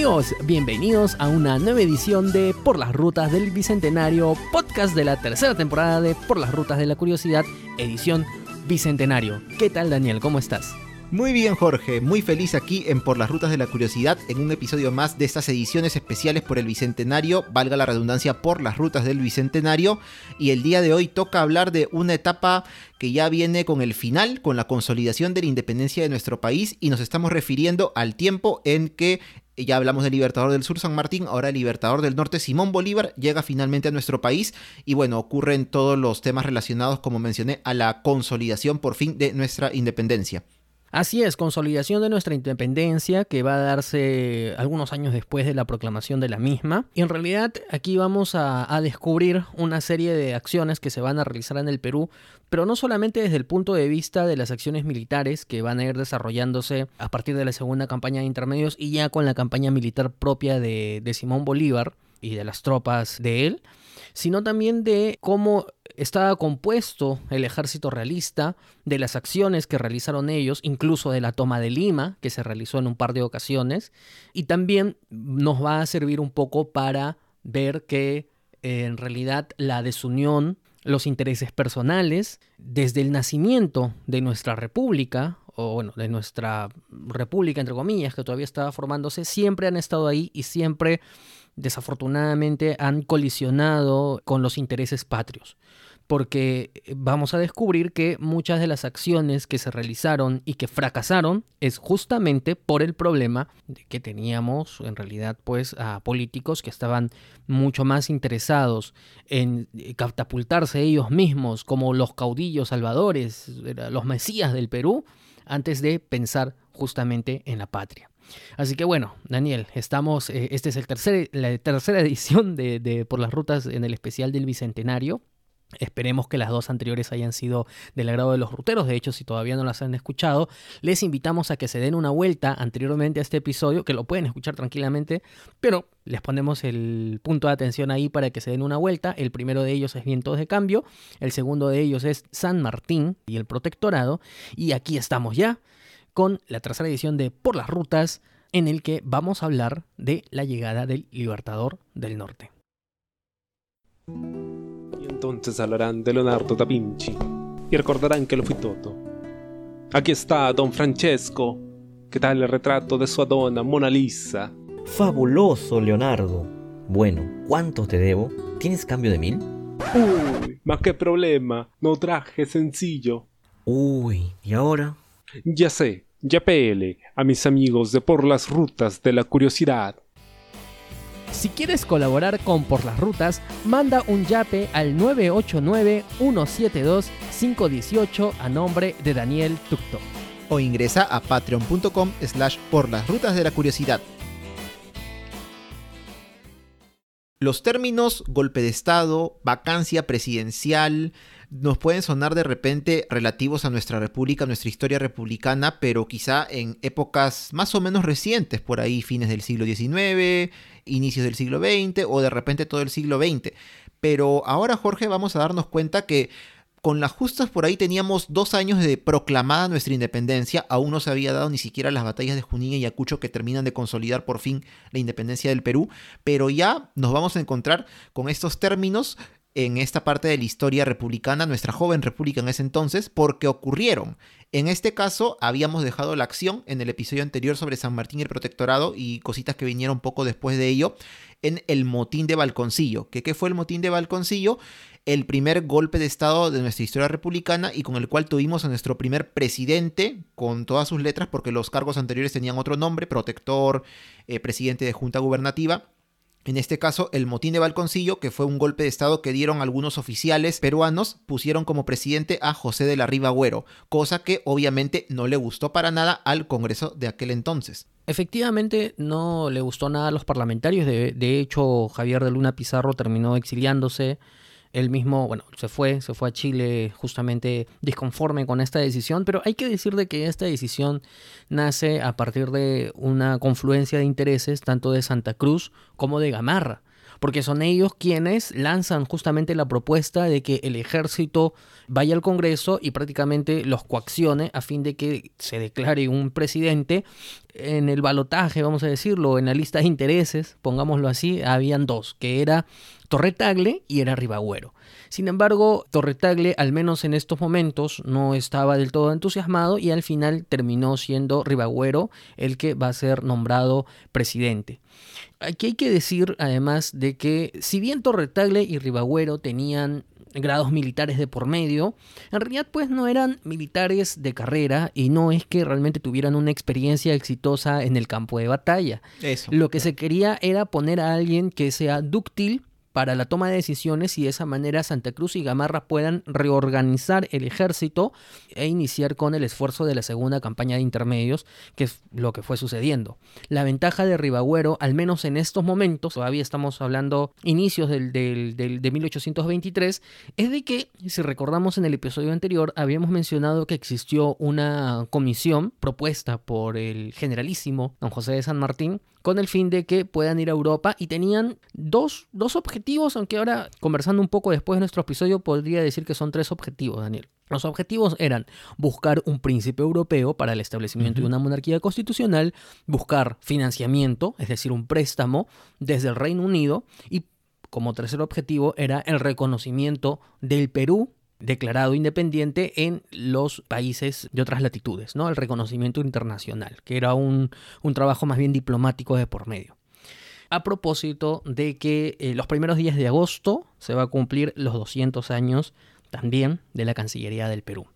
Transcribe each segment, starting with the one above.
Amigos, bienvenidos a una nueva edición de Por las Rutas del Bicentenario, podcast de la tercera temporada de Por las Rutas de la Curiosidad, edición Bicentenario. ¿Qué tal Daniel? ¿Cómo estás? Muy bien Jorge, muy feliz aquí en Por las Rutas de la Curiosidad en un episodio más de estas ediciones especiales por el Bicentenario, valga la redundancia por las rutas del Bicentenario, y el día de hoy toca hablar de una etapa que ya viene con el final, con la consolidación de la independencia de nuestro país, y nos estamos refiriendo al tiempo en que ya hablamos del Libertador del Sur San Martín, ahora el Libertador del Norte Simón Bolívar llega finalmente a nuestro país. Y bueno, ocurren todos los temas relacionados, como mencioné, a la consolidación por fin de nuestra independencia. Así es, consolidación de nuestra independencia que va a darse algunos años después de la proclamación de la misma. Y en realidad aquí vamos a, descubrir una serie de acciones que se van a realizar en el Perú, pero no solamente desde el punto de vista de las acciones militares que van a ir desarrollándose a partir de la segunda campaña de intermedios y ya con la campaña militar propia de, de Simón Bolívar y de las tropas de él, sino también de cómo estaba compuesto el ejército realista, de las acciones que realizaron ellos, incluso de la toma de Lima, que se realizó en un par de ocasiones, y también nos va a servir un poco para ver que eh, en realidad la desunión, los intereses personales, desde el nacimiento de nuestra república, o bueno, de nuestra república, entre comillas, que todavía estaba formándose, siempre han estado ahí y siempre desafortunadamente han colisionado con los intereses patrios porque vamos a descubrir que muchas de las acciones que se realizaron y que fracasaron es justamente por el problema de que teníamos en realidad pues a políticos que estaban mucho más interesados en catapultarse ellos mismos como los caudillos salvadores, los mesías del Perú, antes de pensar justamente en la patria. Así que bueno, Daniel, estamos, eh, este es el tercer, la tercera edición de, de Por las Rutas en el especial del Bicentenario. Esperemos que las dos anteriores hayan sido del agrado de los ruteros. De hecho, si todavía no las han escuchado, les invitamos a que se den una vuelta anteriormente a este episodio, que lo pueden escuchar tranquilamente, pero les ponemos el punto de atención ahí para que se den una vuelta. El primero de ellos es Vientos de Cambio, el segundo de ellos es San Martín y el Protectorado. Y aquí estamos ya con la tercera edición de Por las Rutas, en el que vamos a hablar de la llegada del Libertador del Norte entonces hablarán de Leonardo da Vinci y recordarán que lo fui todo. Aquí está Don Francesco, que tal el retrato de su Adona Mona Lisa. Fabuloso, Leonardo. Bueno, ¿cuánto te debo? ¿Tienes cambio de mil? Uy, más qué problema, no traje sencillo. Uy, ¿y ahora? Ya sé, ya pele a mis amigos de por las rutas de la curiosidad. Si quieres colaborar con Por las Rutas, manda un yape al 989-172-518 a nombre de Daniel Tucto. O ingresa a patreon.com slash por las rutas de la curiosidad. Los términos golpe de Estado, vacancia presidencial, nos pueden sonar de repente relativos a nuestra república, a nuestra historia republicana, pero quizá en épocas más o menos recientes, por ahí fines del siglo XIX, inicios del siglo XX o de repente todo el siglo XX. Pero ahora, Jorge, vamos a darnos cuenta que con las justas por ahí teníamos dos años de proclamada nuestra independencia, aún no se había dado ni siquiera las batallas de Junín y Ayacucho que terminan de consolidar por fin la independencia del Perú, pero ya nos vamos a encontrar con estos términos en esta parte de la historia republicana, nuestra joven república en ese entonces, porque ocurrieron. En este caso, habíamos dejado la acción en el episodio anterior sobre San Martín y el protectorado y cositas que vinieron poco después de ello, en el motín de Balconcillo. ¿Qué, ¿Qué fue el motín de Balconcillo? El primer golpe de Estado de nuestra historia republicana y con el cual tuvimos a nuestro primer presidente, con todas sus letras, porque los cargos anteriores tenían otro nombre, protector, eh, presidente de junta gubernativa en este caso, el motín de Balconcillo, que fue un golpe de Estado que dieron algunos oficiales peruanos, pusieron como presidente a José de la Riva Agüero, cosa que obviamente no le gustó para nada al Congreso de aquel entonces. Efectivamente, no le gustó nada a los parlamentarios, de, de hecho Javier de Luna Pizarro terminó exiliándose él mismo, bueno, se fue, se fue a Chile justamente disconforme con esta decisión, pero hay que decir de que esta decisión nace a partir de una confluencia de intereses tanto de Santa Cruz como de Gamarra porque son ellos quienes lanzan justamente la propuesta de que el ejército vaya al Congreso y prácticamente los coaccione a fin de que se declare un presidente en el balotaje, vamos a decirlo, en la lista de intereses, pongámoslo así, habían dos, que era Torretagle y era Ribagüero. Sin embargo, Torretagle, al menos en estos momentos, no estaba del todo entusiasmado y al final terminó siendo Ribagüero el que va a ser nombrado presidente. Aquí hay que decir, además, de que si bien Torretagle y Ribagüero tenían grados militares de por medio, en realidad pues no eran militares de carrera y no es que realmente tuvieran una experiencia exitosa en el campo de batalla. Eso. Lo que se quería era poner a alguien que sea dúctil para la toma de decisiones y de esa manera Santa Cruz y Gamarra puedan reorganizar el ejército e iniciar con el esfuerzo de la segunda campaña de intermedios, que es lo que fue sucediendo. La ventaja de Ribagüero, al menos en estos momentos, todavía estamos hablando inicios del, del, del, de 1823, es de que, si recordamos en el episodio anterior, habíamos mencionado que existió una comisión propuesta por el generalísimo don José de San Martín, con el fin de que puedan ir a Europa y tenían dos, dos objetivos, aunque ahora conversando un poco después de nuestro episodio podría decir que son tres objetivos, Daniel. Los objetivos eran buscar un príncipe europeo para el establecimiento uh -huh. de una monarquía constitucional, buscar financiamiento, es decir, un préstamo desde el Reino Unido y como tercer objetivo era el reconocimiento del Perú declarado independiente en los países de otras latitudes, ¿no? El reconocimiento internacional, que era un, un trabajo más bien diplomático de por medio. A propósito de que eh, los primeros días de agosto se va a cumplir los 200 años también de la Cancillería del Perú.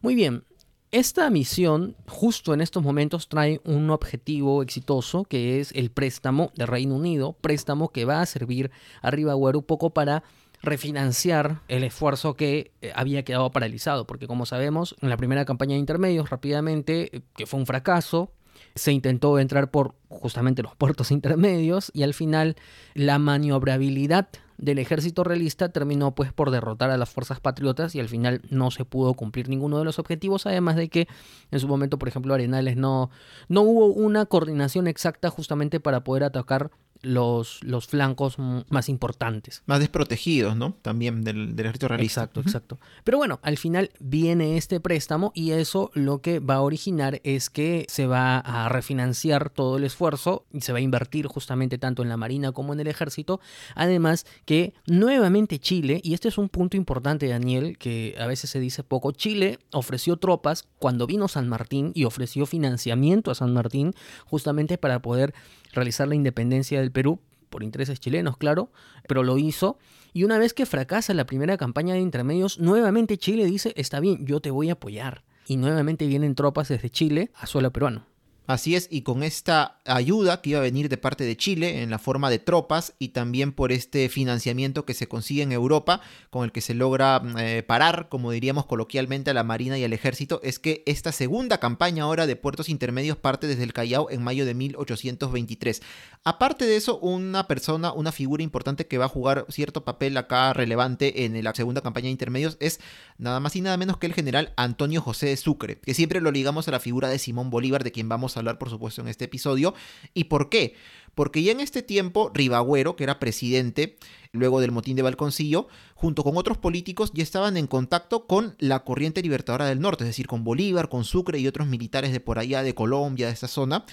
Muy bien, esta misión justo en estos momentos trae un objetivo exitoso que es el préstamo del Reino Unido, préstamo que va a servir a Ribagüero poco para refinanciar el esfuerzo que eh, había quedado paralizado, porque como sabemos, en la primera campaña de intermedios rápidamente, eh, que fue un fracaso, se intentó entrar por justamente los puertos intermedios y al final la maniobrabilidad del ejército realista terminó pues por derrotar a las fuerzas patriotas y al final no se pudo cumplir ninguno de los objetivos, además de que en su momento, por ejemplo, Arenales no, no hubo una coordinación exacta justamente para poder atacar los, los flancos más importantes. Más desprotegidos, ¿no? También del, del ejército realista. Exacto, uh -huh. exacto. Pero bueno, al final viene este préstamo y eso lo que va a originar es que se va a refinanciar todo el esfuerzo y se va a invertir justamente tanto en la Marina como en el ejército. Además que nuevamente Chile, y este es un punto importante, Daniel, que a veces se dice poco, Chile ofreció tropas cuando vino San Martín y ofreció financiamiento a San Martín justamente para poder realizar la independencia del Perú por intereses chilenos, claro, pero lo hizo. Y una vez que fracasa la primera campaña de intermedios, nuevamente Chile dice, está bien, yo te voy a apoyar. Y nuevamente vienen tropas desde Chile a suelo peruano. Así es, y con esta ayuda que iba a venir de parte de Chile en la forma de tropas y también por este financiamiento que se consigue en Europa, con el que se logra eh, parar, como diríamos coloquialmente, a la Marina y al Ejército, es que esta segunda campaña ahora de puertos intermedios parte desde el Callao en mayo de 1823. Aparte de eso, una persona, una figura importante que va a jugar cierto papel acá relevante en la segunda campaña de intermedios es nada más y nada menos que el general Antonio José de Sucre, que siempre lo ligamos a la figura de Simón Bolívar, de quien vamos hablar por supuesto en este episodio. ¿Y por qué? Porque ya en este tiempo Ribagüero, que era presidente luego del motín de Balconcillo, junto con otros políticos ya estaban en contacto con la corriente libertadora del norte, es decir, con Bolívar, con Sucre y otros militares de por allá, de Colombia, de esta zona.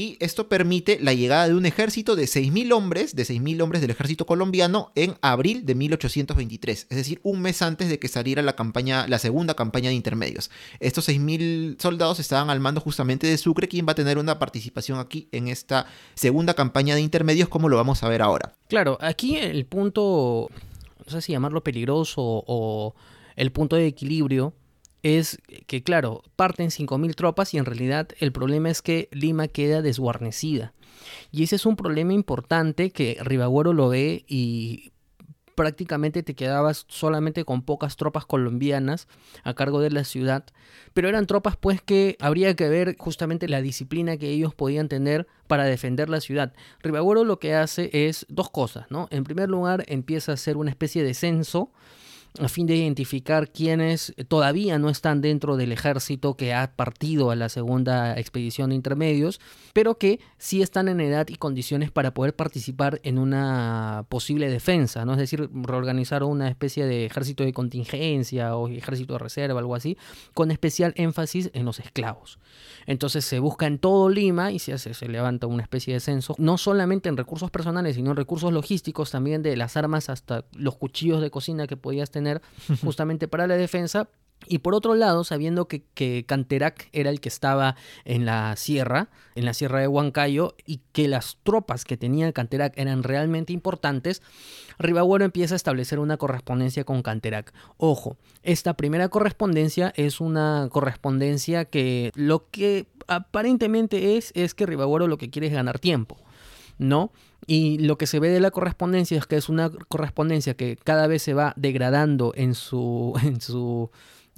Y esto permite la llegada de un ejército de 6.000 hombres, de 6.000 hombres del ejército colombiano en abril de 1823, es decir, un mes antes de que saliera la campaña, la segunda campaña de intermedios. Estos 6.000 soldados estaban al mando justamente de Sucre, quien va a tener una participación aquí en esta segunda campaña de intermedios, como lo vamos a ver ahora. Claro, aquí el punto, no sé si llamarlo peligroso o el punto de equilibrio es que, claro, parten 5.000 tropas y en realidad el problema es que Lima queda desguarnecida. Y ese es un problema importante que Ribagüero lo ve y prácticamente te quedabas solamente con pocas tropas colombianas a cargo de la ciudad, pero eran tropas pues que habría que ver justamente la disciplina que ellos podían tener para defender la ciudad. Ribagüero lo que hace es dos cosas, ¿no? En primer lugar empieza a hacer una especie de censo a fin de identificar quienes todavía no están dentro del ejército que ha partido a la segunda expedición de intermedios, pero que sí están en edad y condiciones para poder participar en una posible defensa, ¿no? Es decir, reorganizar una especie de ejército de contingencia o ejército de reserva, algo así, con especial énfasis en los esclavos. Entonces se busca en todo Lima y se, hace, se levanta una especie de censo, no solamente en recursos personales, sino en recursos logísticos también de las armas hasta los cuchillos de cocina que podías tener justamente para la defensa. Y por otro lado, sabiendo que, que, Canterac era el que estaba en la sierra, en la sierra de Huancayo, y que las tropas que tenía Canterac eran realmente importantes, Ribagüero empieza a establecer una correspondencia con Canterac. Ojo, esta primera correspondencia es una correspondencia que lo que aparentemente es es que Ribagüero lo que quiere es ganar tiempo. ¿no? Y lo que se ve de la correspondencia es que es una correspondencia que cada vez se va degradando en su, en su,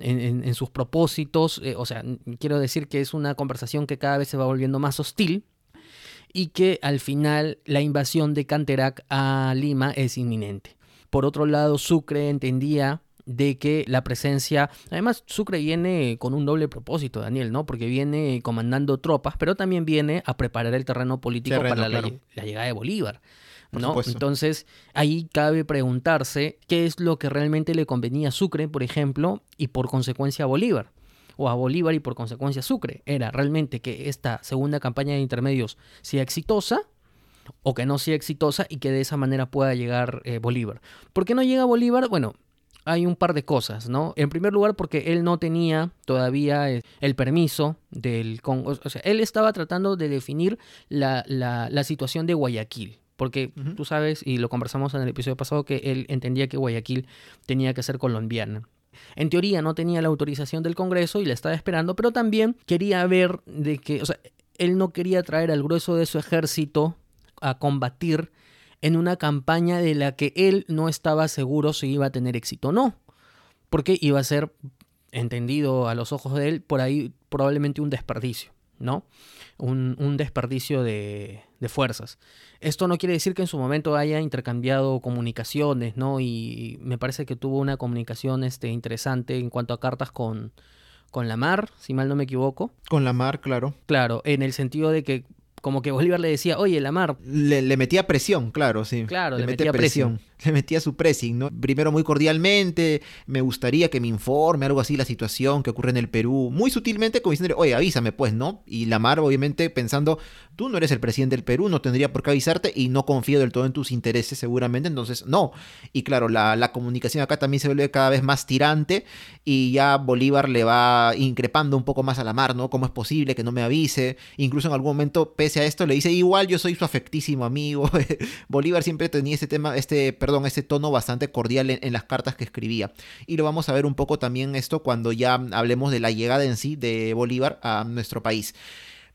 en, sus propósitos. Eh, o sea, quiero decir que es una conversación que cada vez se va volviendo más hostil y que al final la invasión de Canterac a Lima es inminente. Por otro lado, Sucre entendía de que la presencia, además Sucre viene con un doble propósito, Daniel, ¿no? Porque viene comandando tropas, pero también viene a preparar el terreno político para la, llegada de Bolívar. ¿No? Entonces, ahí cabe preguntarse qué es lo que realmente le convenía a Sucre, por ejemplo, y por consecuencia a Bolívar. O a Bolívar y por consecuencia a Sucre. Era realmente que esta segunda campaña de intermedios sea exitosa o que no sea exitosa y que de esa manera pueda llegar eh, Bolívar. ¿Por qué no llega Bolívar? Bueno, hay un par de cosas, ¿no? En primer lugar, porque él no tenía todavía eh, el permiso del Congo. O sea, él estaba tratando de definir la, la, situación de Guayaquil. Porque tú sabes, y lo conversamos en el episodio pasado, que él entendía que Guayaquil tenía que ser colombiana. En teoría no tenía la autorización del Congreso y la estaba esperando, pero también quería ver de que, o sea, él no quería traer al grueso de su ejército a combatir en una campaña de la que él no estaba seguro si iba a tener éxito o no, porque iba a ser, entendido a los ojos de él, por ahí probablemente un desperdicio, ¿no? Un, desperdicio de, fuerzas. Esto no quiere decir que en su momento haya intercambiado comunicaciones, ¿no? Y me parece que tuvo una comunicación este, interesante en cuanto a cartas con, con la mar, si mal no me equivoco. Con la mar, claro. Claro, en el sentido de que como que Bolívar le decía, oye, la mar. Le, metía presión, claro, sí. Claro, le, metía, presión le metía su pressing, ¿no? Primero muy cordialmente, me gustaría que me informe algo así la situación que ocurre en el Perú, muy sutilmente como diciendo, oye, avísame pues, ¿no? Y Lamar obviamente pensando, tú no eres el presidente del Perú, no tendría por qué avisarte y no confío del todo en tus intereses seguramente, entonces no. Y claro, la, la comunicación acá también se vuelve cada vez más tirante y ya Bolívar le va increpando un poco más a Lamar, ¿no? ¿Cómo es posible que no me avise? Incluso en algún momento, pese a esto, le dice, igual yo soy su afectísimo amigo. Bolívar siempre tenía este tema, este, perdón, ese tono bastante cordial en, las cartas que escribía. Y lo vamos a ver un poco también esto cuando ya hablemos de la llegada en sí de Bolívar a nuestro país.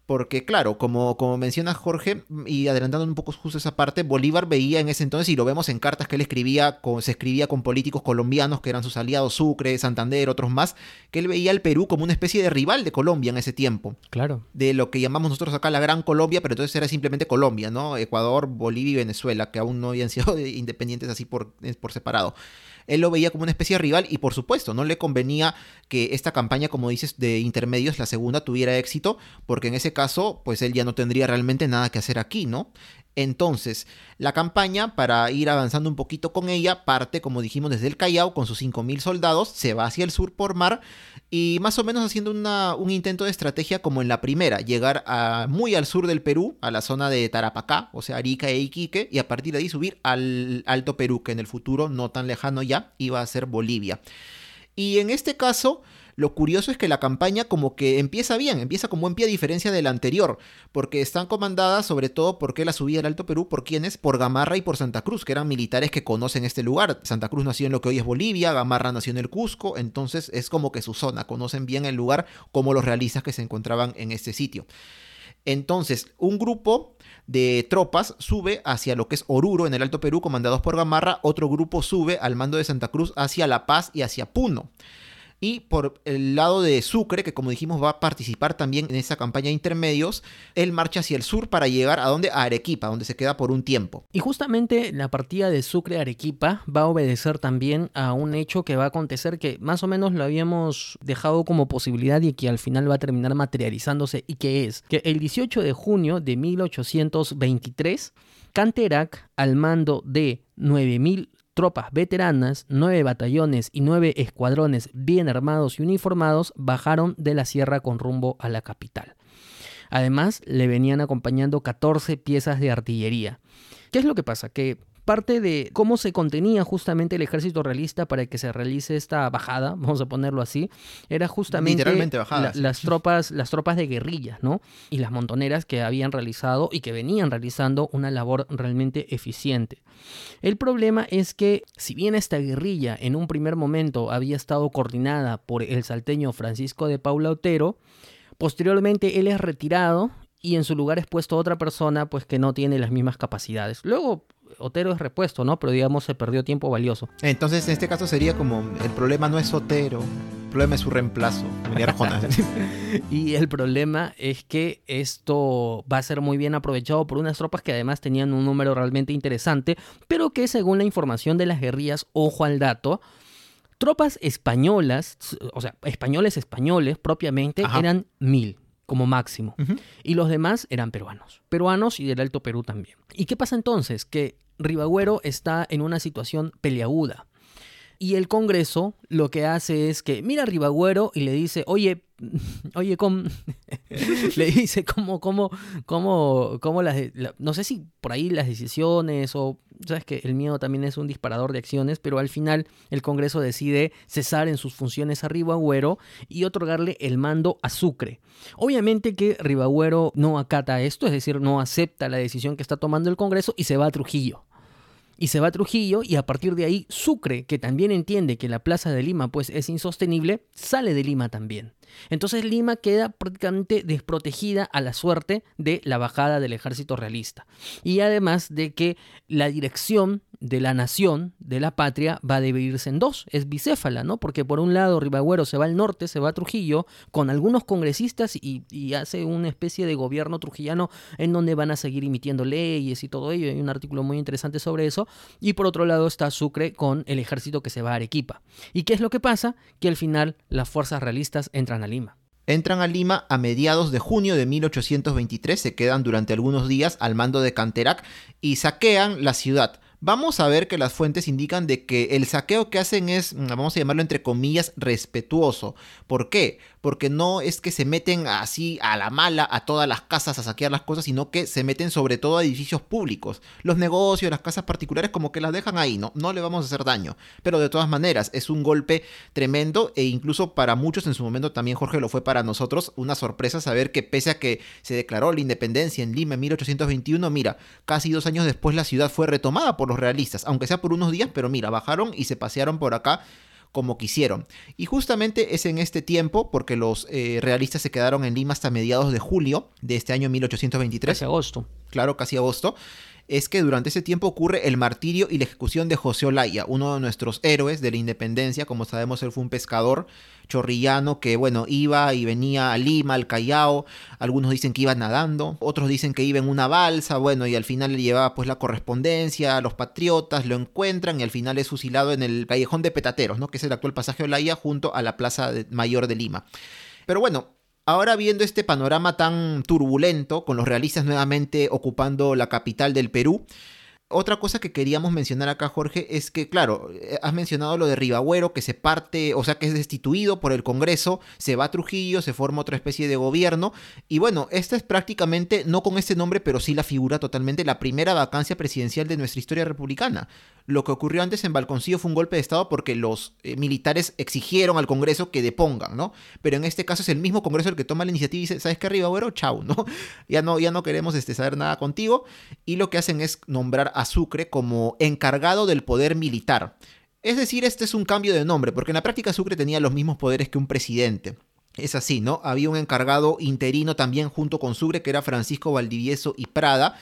Porque claro, como, como menciona Jorge, y adelantando un poco justo esa parte, Bolívar veía en ese entonces, y lo vemos en cartas que él escribía, con, se escribía con políticos colombianos que eran sus aliados, Sucre, Santander, otros más, que él veía al Perú como una especie de rival de Colombia en ese tiempo. Claro. De lo que llamamos nosotros acá la Gran Colombia, pero entonces era simplemente Colombia, ¿no? Ecuador, Bolivia y Venezuela, que aún no habían sido independientes así por, por separado él lo veía como una especie de rival y por supuesto no le convenía que esta campaña, como dices, de intermedios, la segunda, tuviera éxito, porque en ese caso, pues él ya no tendría realmente nada que hacer aquí, ¿no? Entonces, la campaña, para ir avanzando un poquito con ella, parte, como dijimos, desde el Callao con sus 5.000 soldados, se va hacia el sur por mar y más o menos haciendo un intento de estrategia como en la primera, llegar a, muy al sur del Perú, a la zona de Tarapacá, o sea, Arica e Iquique, y a partir de ahí subir al Alto Perú, que en el futuro, no tan lejano ya, iba a ser Bolivia. Y en este caso, lo curioso es que la campaña como que empieza bien, empieza con buen pie a diferencia de la anterior, porque están comandadas sobre todo porque la subida al Alto Perú, ¿por quiénes? Por Gamarra y por Santa Cruz, que eran militares que conocen este lugar. Santa Cruz nació en lo que hoy es Bolivia, Gamarra nació en el Cusco, entonces es como que su zona, conocen bien el lugar como los realistas que se encontraban en este sitio. Entonces, un grupo de tropas sube hacia lo que es Oruro en el Alto Perú, comandados por Gamarra, otro grupo sube al mando de Santa Cruz hacia La Paz y hacia Puno. Y por el lado de Sucre, que como dijimos va a participar también en esa campaña de intermedios, él marcha hacia el sur para llegar a donde? A Arequipa, donde se queda por un tiempo. Y justamente la partida de Sucre Arequipa va a obedecer también a un hecho que va a acontecer que más o menos lo habíamos dejado como posibilidad y que al final va a terminar materializándose y que es que el 18 de junio de 1823 Canterac, al mando de 9.000 tropas veteranas, nueve batallones y nueve escuadrones bien armados y uniformados bajaron de la sierra con rumbo a la capital. Además, le venían acompañando 14 piezas de artillería. ¿Qué es lo que pasa? Que parte de cómo se contenía justamente el ejército realista para que se realice esta bajada, vamos a ponerlo así, era justamente las tropas, las tropas de guerrilla, ¿no? Y las montoneras que habían realizado y que venían realizando una labor realmente eficiente. El problema es que si bien esta guerrilla en un primer momento había estado coordinada por el salteño Francisco de Paula Otero, posteriormente él es retirado y en su lugar es puesto otra persona pues que no tiene las mismas capacidades. Luego Otero es repuesto, ¿no? Pero digamos se perdió tiempo valioso. Entonces en este caso sería como el problema no es Otero, el problema es su reemplazo, y el problema es que esto va a ser muy bien aprovechado por unas tropas que además tenían un número realmente interesante, pero que según la información de las guerrillas, ojo al dato, tropas españolas, o sea, españoles españoles propiamente, eran mil como máximo. Y los demás eran peruanos. Peruanos y del Alto Perú también. ¿Y qué pasa entonces? Que Ribagüero está en una situación peleaguda. Y el Congreso lo que hace es que mira a Ribagüero y le dice, oye, oye, ¿cómo? le dice cómo, cómo, cómo, cómo las, no sé si por ahí las decisiones o, sabes que el miedo también es un disparador de acciones, pero al final el Congreso decide cesar en sus funciones a Ribagüero y otorgarle el mando a Sucre. Obviamente que Ribagüero no acata esto, es decir, no acepta la decisión que está tomando el Congreso y se va a Trujillo y se va a Trujillo y a partir de ahí Sucre, que también entiende que la plaza de Lima pues es insostenible, sale de Lima también. Entonces Lima queda prácticamente desprotegida a la suerte de la bajada del ejército realista. Y además de que la dirección de la nación, de la patria, va a dividirse en dos. Es bicéfala, ¿no? Porque por un lado Ribagüero se va al norte, se va a Trujillo, con algunos congresistas y, hace una especie de gobierno trujillano en donde van a seguir emitiendo leyes y todo ello. Hay un artículo muy interesante sobre eso. Y por otro lado está Sucre con el ejército que se va a Arequipa. ¿Y qué es lo que pasa? Que al final las fuerzas realistas entran a Lima. Entran a Lima a mediados de junio de 1823, se quedan durante algunos días al mando de Canterac y saquean la ciudad vamos a ver que las fuentes indican de que el saqueo que hacen es, mm, vamos a llamarlo entre comillas, respetuoso. ¿Por qué? Porque no es que se meten así a la mala a todas las casas a saquear las cosas, sino que se meten sobre todo a edificios públicos. Los negocios, las casas particulares como que las dejan ahí, ¿no? No le vamos a hacer daño. Pero de todas maneras, es un golpe tremendo e incluso para muchos en su momento también Jorge lo fue para nosotros, una sorpresa saber que pese a que se declaró la independencia en Lima en 1821, mira, casi dos años después la ciudad fue retomada por los realistas, aunque sea por unos días, pero mira, bajaron y se pasearon por acá como quisieron. Y justamente es en este tiempo, porque los eh, realistas se quedaron en Lima hasta mediados de julio de este año 1823. Casi agosto. Claro, casi agosto es que durante ese tiempo ocurre el martirio y la ejecución de José Olaya, uno de nuestros héroes de la independencia. Como sabemos, él fue un pescador chorrillano que, bueno, iba y venía a Lima, al Callao. Algunos dicen que iba nadando, otros dicen que iba en una balsa, bueno, y al final le llevaba pues la correspondencia a los patriotas, lo encuentran y al final es fusilado en el callejón de Petateros, ¿no? Que es el actual pasaje Olaya junto a la Plaza Mayor de Lima. Pero bueno, Ahora viendo este panorama tan turbulento, con los realistas nuevamente ocupando la capital del Perú, otra cosa que queríamos mencionar acá, Jorge, es que, claro, eh, has mencionado lo de Ribagüero, que se parte, o sea, que es destituido por el Congreso, se va a Trujillo, se forma otra especie de gobierno, y bueno, esta es prácticamente, no con este nombre, pero sí la figura totalmente, la primera vacancia presidencial de nuestra historia republicana. Lo que ocurrió antes en Balconcillo fue un golpe de Estado porque los eh, militares exigieron al Congreso que depongan, ¿no? Pero en este caso es el mismo Congreso el que toma la iniciativa y dice, ¿sabes qué, Ribagüero? Chau, ¿no? Ya no, ya no queremos este, saber nada contigo, y lo que hacen es nombrar a Sucre como encargado del poder militar. Es decir, este es un cambio de nombre, porque en la práctica Sucre tenía los mismos poderes que un presidente. Es así, ¿no? Había un encargado interino también junto con Sucre, que era Francisco Valdivieso y Prada,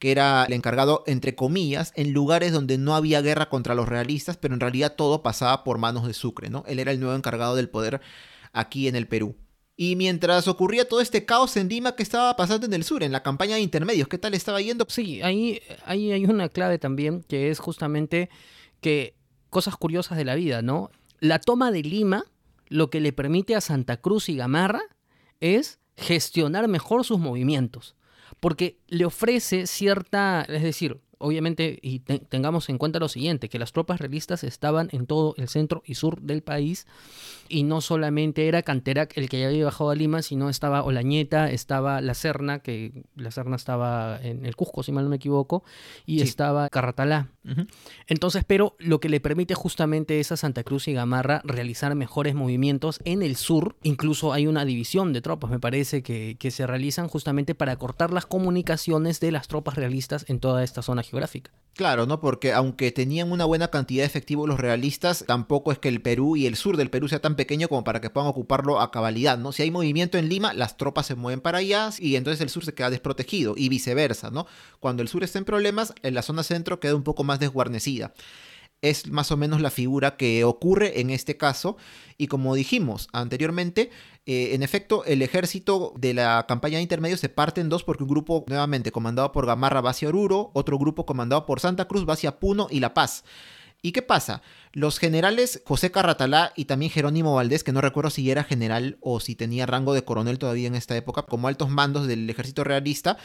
que era el encargado, entre comillas, en lugares donde no había guerra contra los realistas, pero en realidad todo pasaba por manos de Sucre, ¿no? Él era el nuevo encargado del poder aquí en el Perú. Y mientras ocurría todo este caos en Lima, ¿qué estaba pasando en el sur, en la campaña de intermedios? ¿Qué tal estaba yendo? Sí, ahí, ahí hay una clave también, que es justamente que cosas curiosas de la vida, ¿no? La toma de Lima, lo que le permite a Santa Cruz y Gamarra es gestionar mejor sus movimientos, porque le ofrece cierta, es decir, obviamente, y tengamos en cuenta lo siguiente, que las tropas realistas estaban en todo el centro y sur del país, y no solamente era Canterac el que ya había bajado a Lima, sino estaba Olañeta, estaba La Serna, que La Serna estaba en el Cusco, si mal no me equivoco, y estaba Carratalá. Entonces, pero lo que le permite justamente es a Santa Cruz y Gamarra realizar mejores movimientos en el sur, incluso hay una división de tropas, me parece, que, que se realizan justamente para cortar las comunicaciones de las tropas realistas en toda esta zona geográfica. Claro, ¿no? Porque aunque tenían una buena cantidad de efectivos los realistas, tampoco es que el Perú y el sur del Perú sea tan pequeño como para que puedan ocuparlo a cabalidad, ¿no? Si hay movimiento en Lima, las tropas se mueven para allá y entonces el sur se queda desprotegido y viceversa, ¿no? Cuando el sur está en problemas, en la zona centro queda un poco más desguarnecida es más o menos la figura que ocurre en este caso. Y como dijimos anteriormente, eh, en efecto, el ejército de la campaña de intermedios se parte en dos porque un grupo nuevamente comandado por Gamarra va hacia Oruro, otro grupo comandado por Santa Cruz va hacia Puno y La Paz. ¿Y qué pasa? Los generales José Carratalá y también Jerónimo Valdés, que no recuerdo si era general o si tenía rango de coronel todavía en esta época, como altos mandos del ejército realista,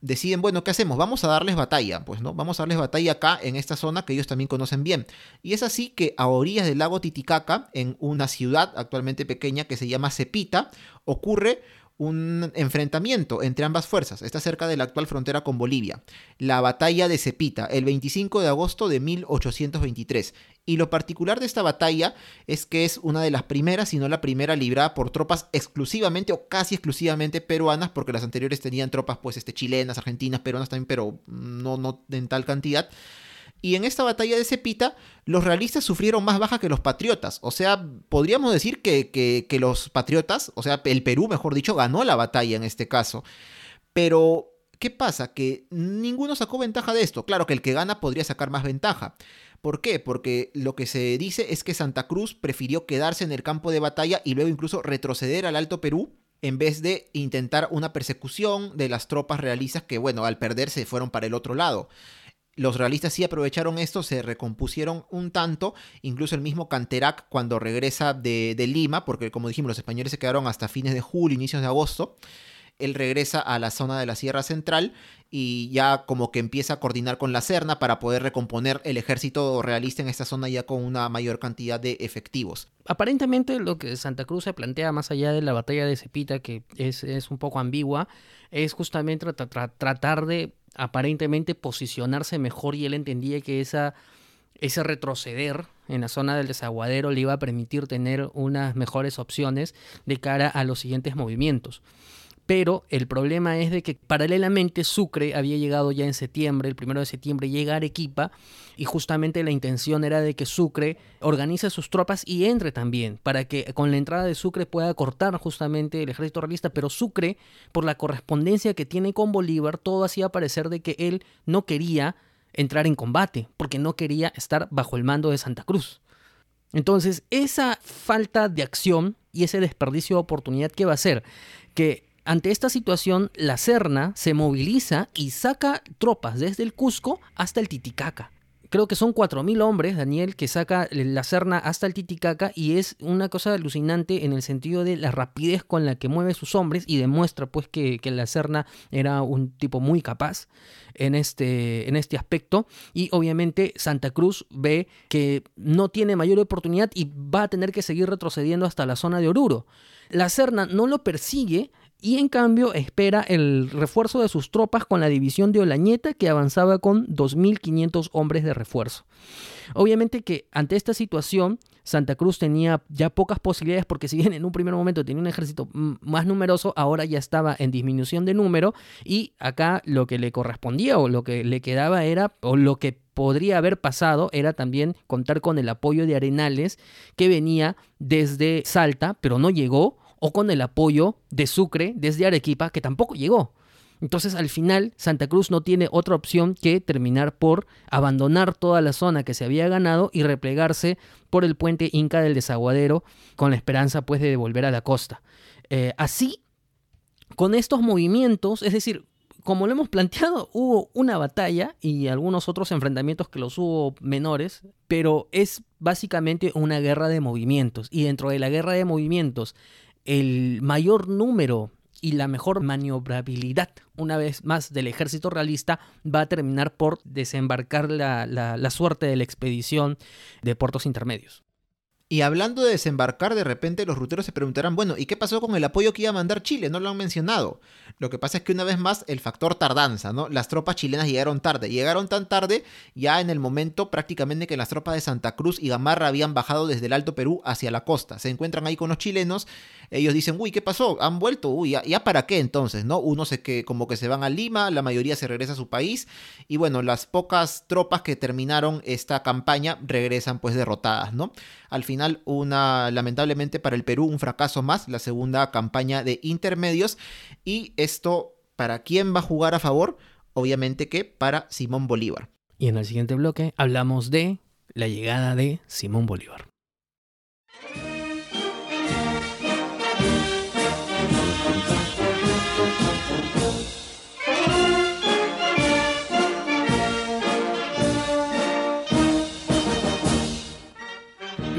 deciden, bueno, ¿qué hacemos? Vamos a darles batalla, pues, ¿no? Vamos a darles batalla acá, en esta zona que ellos también conocen bien. Y es así que a orillas del lago Titicaca, en una ciudad actualmente pequeña que se llama Cepita, ocurre un enfrentamiento entre ambas fuerzas. Está cerca de la actual frontera con Bolivia. La batalla de Cepita, el 25 de agosto de 1823. Y lo particular de esta batalla es que es una de las primeras, si no la primera, librada por tropas exclusivamente o casi exclusivamente peruanas, porque las anteriores tenían tropas pues este, chilenas, argentinas, peruanas también, pero no, no en tal cantidad. Y en esta batalla de Cepita, los realistas sufrieron más baja que los patriotas. O sea, podríamos decir que, que, los patriotas, o sea, el Perú, mejor dicho, ganó la batalla en este caso. Pero, ¿qué pasa? Que ninguno sacó ventaja de esto. Claro que el que gana podría sacar más ventaja. ¿Por qué? Porque lo que se dice es que Santa Cruz prefirió quedarse en el campo de batalla y luego incluso retroceder al Alto Perú en vez de intentar una persecución de las tropas realistas que, bueno, al perderse fueron para el otro lado. Los realistas sí aprovecharon esto, se recompusieron un tanto, incluso el mismo Canterac cuando regresa de, Lima, porque como dijimos, los españoles se quedaron hasta fines de julio, inicios de agosto, él regresa a la zona de la Sierra Central y ya como que empieza a coordinar con la Serna para poder recomponer el ejército realista en esta zona ya con una mayor cantidad de efectivos. Aparentemente lo que Santa Cruz se plantea más allá de la batalla de Cepita, que es, un poco ambigua, es justamente tratar de aparentemente posicionarse mejor y él entendía que esa, ese retroceder en la zona del desaguadero le iba a permitir tener unas mejores opciones de cara a los siguientes movimientos. Pero el problema es de que paralelamente Sucre había llegado ya en septiembre, el primero de septiembre llega a Arequipa y justamente la intención era de que Sucre organice sus tropas y entre también para que con la entrada de Sucre pueda cortar justamente el ejército realista, pero Sucre por la correspondencia que tiene con Bolívar todo hacía parecer de que él no quería entrar en combate porque no quería estar bajo el mando de Santa Cruz. Entonces, esa falta de acción y ese desperdicio de oportunidad, ¿qué va a hacer? Que ante esta situación, la Serna se moviliza y saca tropas desde el Cusco hasta el Titicaca. Creo que son 4.000 hombres, Daniel, que saca la Serna hasta el Titicaca y es una cosa alucinante en el sentido de la rapidez con la que mueve sus hombres y demuestra pues que, la Serna era un tipo muy capaz en este, en este aspecto y obviamente Santa Cruz ve que no tiene mayor oportunidad y va a tener que seguir retrocediendo hasta la zona de Oruro. La Serna no lo persigue y en cambio espera el refuerzo de sus tropas con la división de Olañeta que avanzaba con 2.500 hombres de refuerzo. Obviamente que ante esta situación Santa Cruz tenía ya pocas posibilidades porque si bien en un primer momento tenía un ejército más numeroso, ahora ya estaba en disminución de número y acá lo que le correspondía o lo que le quedaba era o lo que podría haber pasado era también contar con el apoyo de Arenales que venía desde Salta pero no llegó o con el apoyo de Sucre desde Arequipa, que tampoco llegó. Entonces al final Santa Cruz no tiene otra opción que terminar por abandonar toda la zona que se había ganado y replegarse por el puente Inca del Desaguadero con la esperanza pues de devolver a la costa. Eh, así, con estos movimientos, es decir, como lo hemos planteado, hubo una batalla y algunos otros enfrentamientos que los hubo menores, pero es básicamente una guerra de movimientos. Y dentro de la guerra de movimientos, el mayor número y la mejor maniobrabilidad, una vez más, del ejército realista va a terminar por desembarcar la, la suerte de la expedición de puertos intermedios. Y hablando de desembarcar, de repente los ruteros se preguntarán, bueno, ¿y qué pasó con el apoyo que iba a mandar Chile? No lo han mencionado. Lo que pasa es que una vez más el factor tardanza, ¿no? Las tropas chilenas llegaron tarde. Llegaron tan tarde ya en el momento prácticamente que las tropas de Santa Cruz y Gamarra habían bajado desde el Alto Perú hacia la costa. Se encuentran ahí con los chilenos. Ellos dicen, uy, ¿qué pasó? Han vuelto. Uy, ¿ya, para qué entonces? ¿No? Uno se que como que se van a Lima, la mayoría se regresa a su país. Y bueno, las pocas tropas que terminaron esta campaña regresan pues derrotadas, ¿no? Al final, una, lamentablemente para el Perú, un fracaso más, la segunda campaña de intermedios. Y esto, ¿para quién va a jugar a favor? Obviamente que para Simón Bolívar. Y en el siguiente bloque hablamos de la llegada de Simón Bolívar.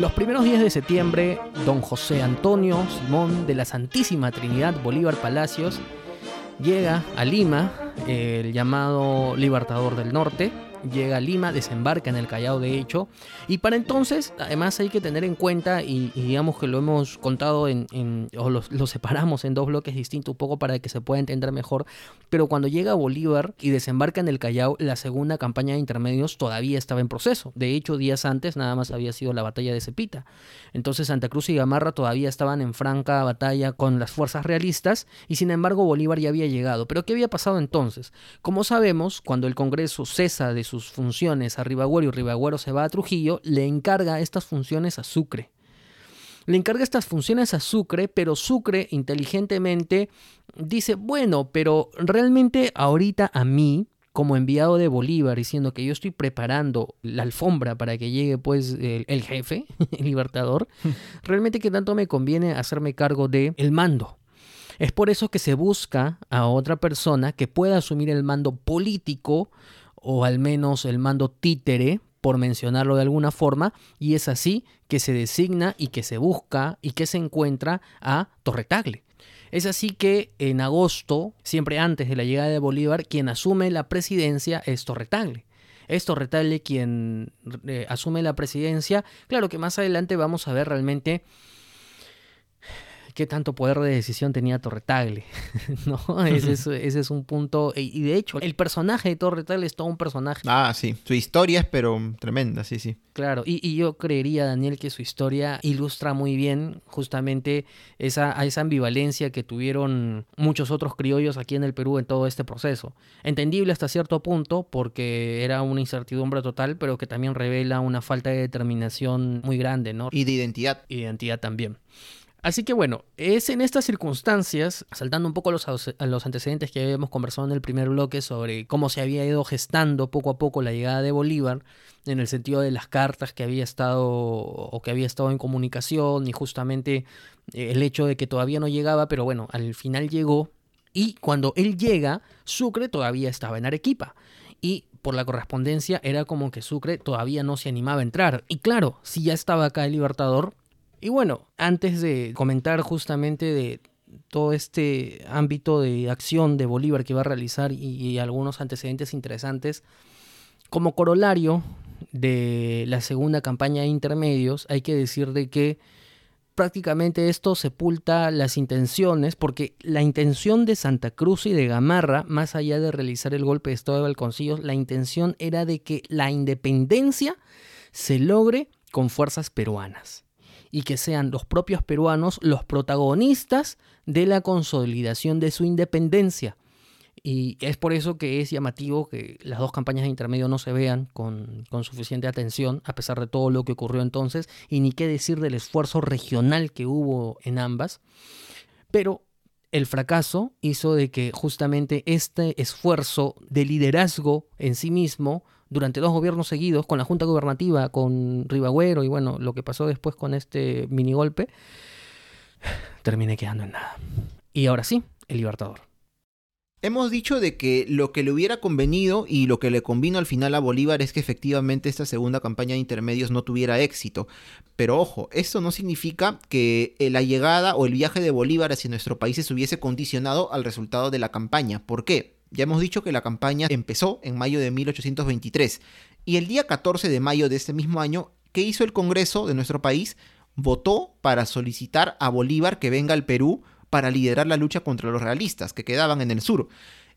Los primeros días de septiembre, don José Antonio Simón de la Santísima Trinidad Bolívar Palacios llega a Lima, el llamado Libertador del Norte, llega a Lima, desembarca en el Callao de hecho, y para entonces además hay que tener en cuenta, y, digamos que lo hemos contado en, o lo, separamos en dos bloques distintos un poco para que se pueda entender mejor, pero cuando llega Bolívar y desembarca en el Callao, la segunda campaña de intermedios todavía estaba en proceso, de hecho días antes nada más había sido la batalla de Cepita, entonces Santa Cruz y Gamarra todavía estaban en franca batalla con las fuerzas realistas, y sin embargo Bolívar ya había llegado, pero ¿qué había pasado entonces? Como sabemos, cuando el Congreso cesa de sus funciones a Ribagüero y Ribagüero se va a Trujillo, le encarga estas funciones a Sucre. Le encarga estas funciones a Sucre, pero Sucre inteligentemente dice, bueno, pero realmente ahorita a mí, como enviado de Bolívar, diciendo que yo estoy preparando la alfombra para que llegue pues el, jefe, el libertador, realmente que tanto me conviene hacerme cargo de el mando. Es por eso que se busca a otra persona que pueda asumir el mando político o al menos el mando títere, por mencionarlo de alguna forma, y es así que se designa y que se busca y que se encuentra a Torretagle. Es así que en agosto, siempre antes de la llegada de Bolívar, quien asume la presidencia es Torretagle. Es Torretagle quien eh, asume la presidencia. Claro que más adelante vamos a ver realmente qué tanto poder de decisión tenía Torretagle, ¿no? Ese es, un punto, y de hecho, el personaje de Torretagle es todo un personaje. Ah, sí, su historia es pero tremenda, sí, sí. Claro, y, yo creería, Daniel, que su historia ilustra muy bien justamente esa, esa ambivalencia que tuvieron muchos otros criollos aquí en el Perú en todo este proceso. Entendible hasta cierto punto, porque era una incertidumbre total, pero que también revela una falta de determinación muy grande, ¿no? Y de identidad. Identidad también. Así que bueno, es en estas circunstancias, saltando un poco a los, los, antecedentes que habíamos conversado en el primer bloque sobre cómo se había ido gestando poco a poco la llegada de Bolívar, en el sentido de las cartas que había estado o que había estado en comunicación y justamente eh, el hecho de que todavía no llegaba, pero bueno, al final llegó y cuando él llega, Sucre todavía estaba en Arequipa y por la correspondencia era como que Sucre todavía no se animaba a entrar. Y claro, si ya estaba acá el Libertador, y bueno, antes de comentar justamente de todo este ámbito de acción de Bolívar que va a realizar y, algunos antecedentes interesantes, como corolario de la segunda campaña de intermedios, hay que decir de que prácticamente esto sepulta las intenciones, porque la intención de Santa Cruz y de Gamarra, más allá de realizar el golpe de Estado de Balconcillos, la intención era de que la independencia se logre con fuerzas peruanas y que sean los propios peruanos los protagonistas de la consolidación de su independencia. Y es por eso que es llamativo que las dos campañas de intermedio no se vean con, suficiente atención, a pesar de todo lo que ocurrió entonces, y ni qué decir del esfuerzo regional que hubo en ambas. Pero El fracaso hizo de que justamente este esfuerzo de liderazgo en sí mismo durante dos gobiernos seguidos, con la Junta Gubernativa, con Ribagüero y bueno, lo que pasó después con este minigolpe, terminé quedando en nada. Y ahora sí, el Libertador. Hemos dicho de que lo que le hubiera convenido y lo que le convino al final a Bolívar es que efectivamente esta segunda campaña de intermedios no tuviera éxito. Pero ojo, esto no significa que eh, la llegada o el viaje de Bolívar hacia nuestro país se hubiese condicionado al resultado de la campaña. ¿Por qué? Ya hemos dicho que la campaña empezó en mayo de 1823 y el día 14 de mayo de este mismo año, ¿qué hizo el Congreso de nuestro país? Votó para solicitar a Bolívar que venga al Perú para liderar la lucha contra los realistas que quedaban en el sur.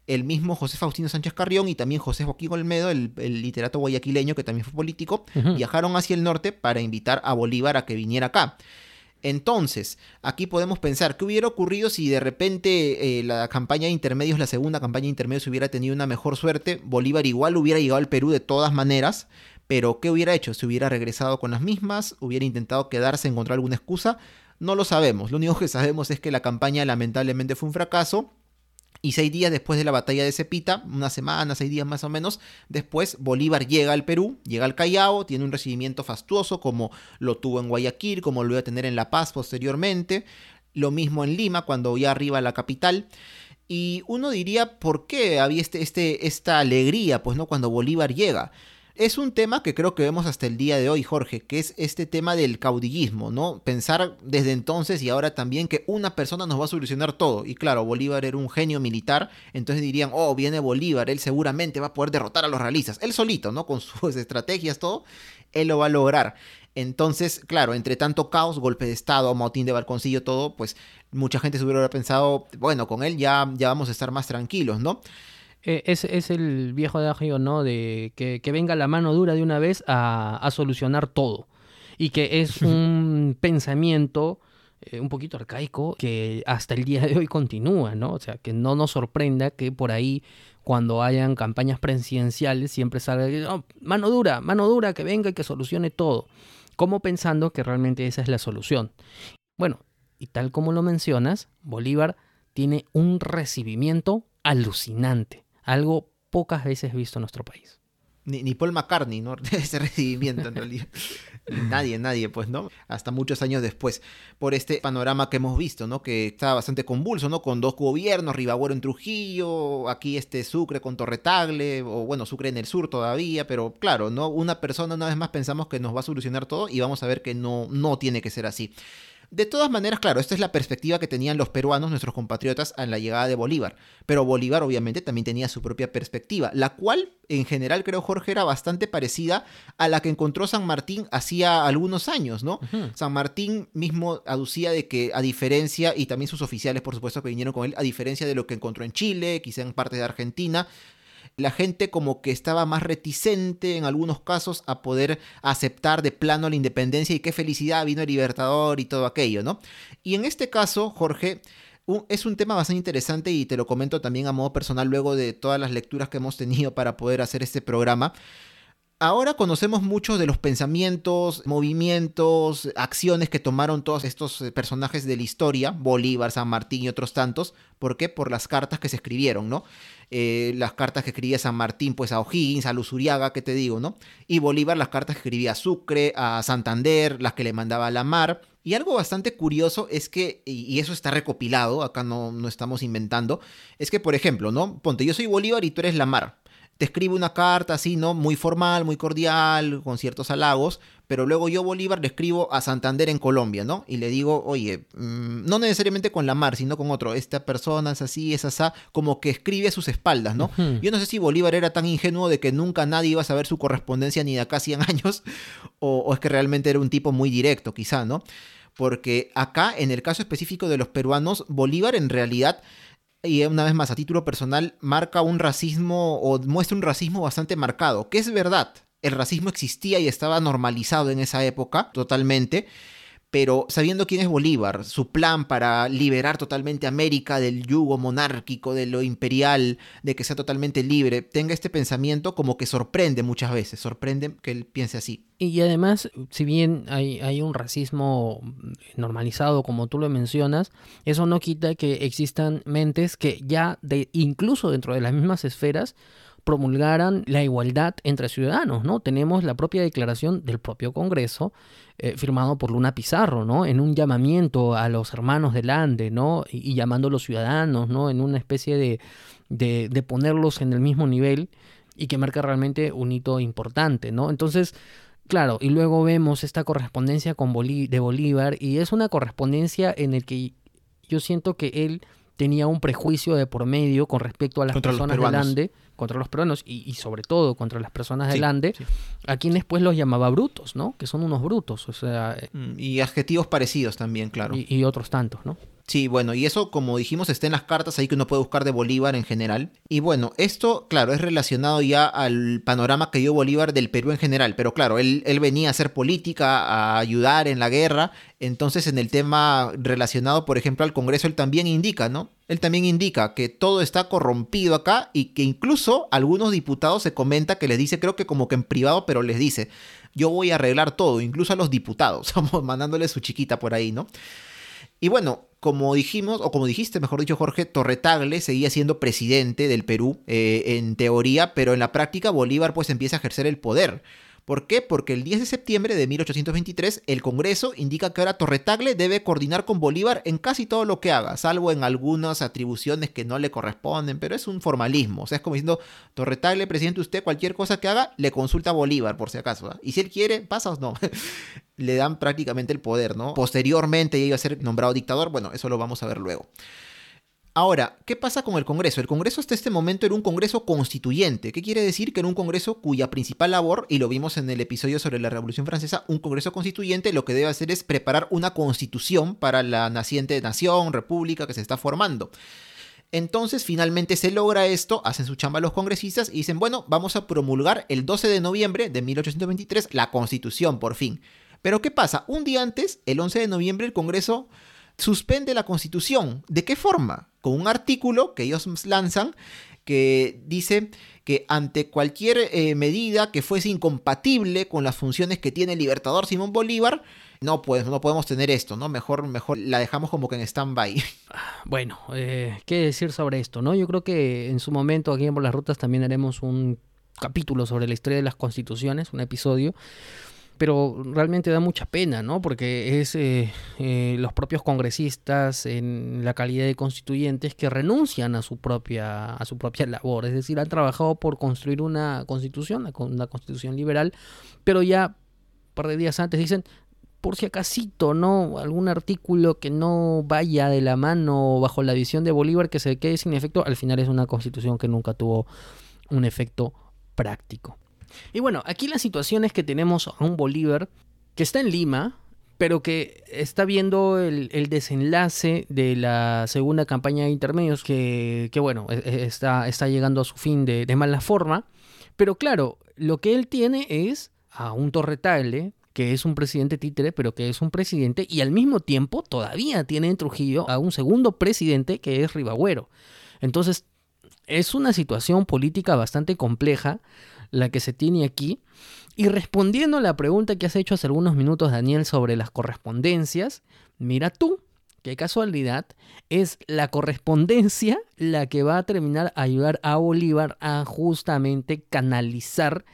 El mismo José Faustino Sánchez Carrión y también José Joaquín Olmedo, el, literato guayaquileño que también fue político, viajaron hacia el norte para invitar a Bolívar a que viniera acá. Entonces, aquí podemos pensar, ¿qué hubiera ocurrido si de repente eh, la campaña de intermedios, la segunda campaña de intermedios hubiera tenido una mejor suerte? Bolívar igual hubiera llegado al Perú de todas maneras, pero ¿qué hubiera hecho? ¿Se hubiera regresado con las mismas? ¿Hubiera intentado quedarse, encontrar alguna excusa? No lo sabemos. Lo único que sabemos es que la campaña lamentablemente fue un fracaso. Y seis días después de la batalla de Cepita, una semana, seis días más o menos, después Bolívar llega al Perú, llega al Callao, tiene un recibimiento fastuoso como lo tuvo en Guayaquil, como lo iba a tener en La Paz posteriormente, lo mismo en Lima cuando ya arriba la capital. Y uno diría, ¿por qué había este, este, esta alegría? Pues no, cuando Bolívar llega. Es un tema que creo que vemos hasta el día de hoy, Jorge, que es este tema del caudillismo, ¿no? Pensar desde entonces y ahora también que una persona nos va a solucionar todo. Y claro, Bolívar era un genio militar, entonces dirían, oh, viene Bolívar, él seguramente va a poder derrotar a los realistas. Él solito, ¿no? Con sus estrategias, todo, él lo va a lograr. Entonces, claro, entre tanto caos, golpe de Estado, motín de balconcillo, todo, pues mucha gente se hubiera pensado, bueno, con él ya, ya vamos a estar más tranquilos, ¿no? Eh, es, es, el viejo adagio, ¿no? De que, venga la mano dura de una vez a, solucionar todo. Y que es un pensamiento eh, un poquito arcaico que hasta el día de hoy continúa, ¿no? O sea, que no nos sorprenda que por ahí cuando hayan campañas presidenciales siempre salga, oh, mano dura, mano dura, que venga y que solucione todo. Como pensando que realmente esa es la solución. Bueno, y tal como lo mencionas, Bolívar tiene un recibimiento alucinante algo pocas veces visto en nuestro país. Ni, Paul McCartney, ¿no? Ese recibimiento en realidad. nadie, nadie, pues, ¿no? Hasta muchos años después. Por este panorama que hemos visto, ¿no? Que está bastante convulso, ¿no? Con dos gobiernos, Ribagüero en Trujillo, aquí este Sucre con Torretagle, o bueno, Sucre en el sur todavía, pero claro, ¿no? Una persona, una vez más, pensamos que nos va a solucionar todo y vamos a ver que no, no tiene que ser así. De todas maneras, claro, esta es la perspectiva que tenían los peruanos, nuestros compatriotas, en la llegada de Bolívar. Pero Bolívar obviamente también tenía su propia perspectiva, la cual en general creo Jorge era bastante parecida a la que encontró San Martín hacía algunos años, ¿no? San Martín mismo aducía de que a diferencia, y también sus oficiales por supuesto que vinieron con él, a diferencia de lo que encontró en Chile, quizá en parte de Argentina, la gente como que estaba más reticente en algunos casos a poder aceptar de plano la independencia y qué felicidad vino el libertador y todo aquello, ¿no? Y en este caso, Jorge, es un tema bastante interesante y te lo comento también a modo personal luego de todas las lecturas que hemos tenido para poder hacer este programa. Ahora conocemos mucho de los pensamientos, movimientos, acciones que tomaron todos estos eh, personajes de la historia, Bolívar, San Martín y otros tantos. ¿Por qué? Por las cartas que se escribieron, ¿no? Eh, las cartas que escribía San Martín, pues a O'Higgins, a Luzuriaga, ¿qué te digo, no? Y Bolívar, las cartas que escribía a Sucre, a Santander, las que le mandaba a la mar. Y algo bastante curioso es que, y eso está recopilado, acá no, no estamos inventando, es que, por ejemplo, ¿no? Ponte, yo soy Bolívar y tú eres la mar te escribe una carta así, ¿no? Muy formal, muy cordial, con ciertos halagos, pero luego yo, Bolívar, le escribo a Santander en Colombia, ¿no? Y le digo, oye, mm, no necesariamente con la mar, sino con otro, esta persona es así, es así, como que escribe a sus espaldas, ¿no? Yo no sé si Bolívar era tan ingenuo de que nunca nadie iba a saber su correspondencia ni de acá 100 años, o, o es que realmente era un tipo muy directo, quizá, ¿no? Porque acá, en el caso específico de los peruanos, Bolívar en realidad y una vez más a título personal, marca un racismo o muestra un racismo bastante marcado, que es verdad. El racismo existía y estaba normalizado en esa época totalmente, pero sabiendo quién es Bolívar, su plan para liberar totalmente América del yugo monárquico, de lo imperial, de que sea totalmente libre, tenga este pensamiento como que sorprende muchas veces, sorprende que él piense así. Y además, si bien hay, hay un racismo normalizado, como tú lo mencionas, eso no quita que existan mentes que ya, de, incluso dentro de las mismas esferas, promulgaran la igualdad entre ciudadanos, ¿no? Tenemos la propia declaración del propio Congreso, eh, firmado por Luna Pizarro, ¿no? En un llamamiento a los hermanos del Ande, ¿no? Y, llamando a los ciudadanos, ¿no? En una especie de, de, ponerlos en el mismo nivel y que marca realmente un hito importante, ¿no? Entonces, claro, y luego vemos esta correspondencia con de Bolívar y es una correspondencia en el que yo siento que él tenía un prejuicio de por medio con respecto a las personas del Ande contra los peruanos y, sobre todo contra las personas del Ande, a quienes después los llamaba brutos, ¿no? Que son unos brutos, o sea... Mm, y adjetivos parecidos también, claro. y otros tantos, ¿no? Sí, bueno, y eso, como dijimos, está en las cartas ahí que uno puede buscar de Bolívar en general. Y bueno, esto, claro, es relacionado ya al panorama que dio Bolívar del Perú en general. Pero claro, él, él venía a hacer política, a ayudar en la guerra. Entonces, en el tema relacionado, por ejemplo, al Congreso, él también indica, ¿no? Él también indica que todo está corrompido acá y que incluso algunos diputados se comenta que les dice, creo que como que en privado, pero les dice, yo voy a arreglar todo, incluso a los diputados, mandándole su chiquita por ahí, ¿no? Y bueno, como dijimos, o como dijiste, mejor dicho, Jorge, Torretagle seguía siendo presidente del Perú eh, en teoría, pero en la práctica Bolívar pues empieza a ejercer el poder. ¿Por qué? Porque el 10 de septiembre de 1823 el Congreso indica que ahora Torretagle debe coordinar con Bolívar en casi todo lo que haga, salvo en algunas atribuciones que no le corresponden, pero es un formalismo. O sea, es como diciendo, Torretagle, presidente, usted cualquier cosa que haga, le consulta a Bolívar, por si acaso. ¿ah? Y si él quiere, pasa o no. le dan prácticamente el poder, ¿no? Posteriormente iba a ser nombrado dictador, bueno, eso lo vamos a ver luego. Ahora, ¿qué pasa con el Congreso? El Congreso hasta este momento era un Congreso constituyente. ¿Qué quiere decir? Que era un Congreso cuya principal labor, y lo vimos en el episodio sobre la Revolución Francesa, un Congreso constituyente lo que debe hacer es preparar una constitución para la naciente nación, república que se está formando. Entonces finalmente se logra esto, hacen su chamba los congresistas y dicen, bueno, vamos a promulgar el 12 de noviembre de 1823 la constitución por fin. Pero ¿qué pasa? Un día antes, el 11 de noviembre, el Congreso suspende la constitución. ¿De qué forma? Con un artículo que ellos lanzan que dice que ante cualquier eh, medida que fuese incompatible con las funciones que tiene el libertador Simón Bolívar, no, pues, no podemos tener esto, ¿no? Mejor, mejor la dejamos como que en stand-by. Bueno, eh, ¿qué decir sobre esto, no? Yo creo que en su momento aquí en Por las Rutas también haremos un capítulo sobre la historia de las constituciones, un episodio pero realmente da mucha pena, ¿no? Porque es eh, eh, los propios congresistas en la calidad de constituyentes que renuncian a su propia a su propia labor, es decir, han trabajado por construir una constitución, una constitución liberal, pero ya un par de días antes dicen por si acasito, ¿no? Algún artículo que no vaya de la mano bajo la visión de Bolívar que se quede sin efecto, al final es una constitución que nunca tuvo un efecto práctico. Y bueno, aquí la situación es que tenemos a un Bolívar que está en Lima, pero que está viendo el, desenlace de la segunda campaña de intermedios, que, bueno, e, e, está, está, llegando a su fin de, mala forma. Pero claro, lo que él tiene es a un Torretale, que es un presidente títere, pero que es un presidente, y al mismo tiempo todavía tiene en Trujillo a un segundo presidente que es Ribagüero. Entonces, es una situación política bastante compleja la que se tiene aquí. Y respondiendo a la pregunta que has hecho hace algunos minutos, Daniel, sobre las correspondencias, mira tú, qué casualidad, es la correspondencia la que va a terminar a ayudar a Bolívar a justamente canalizar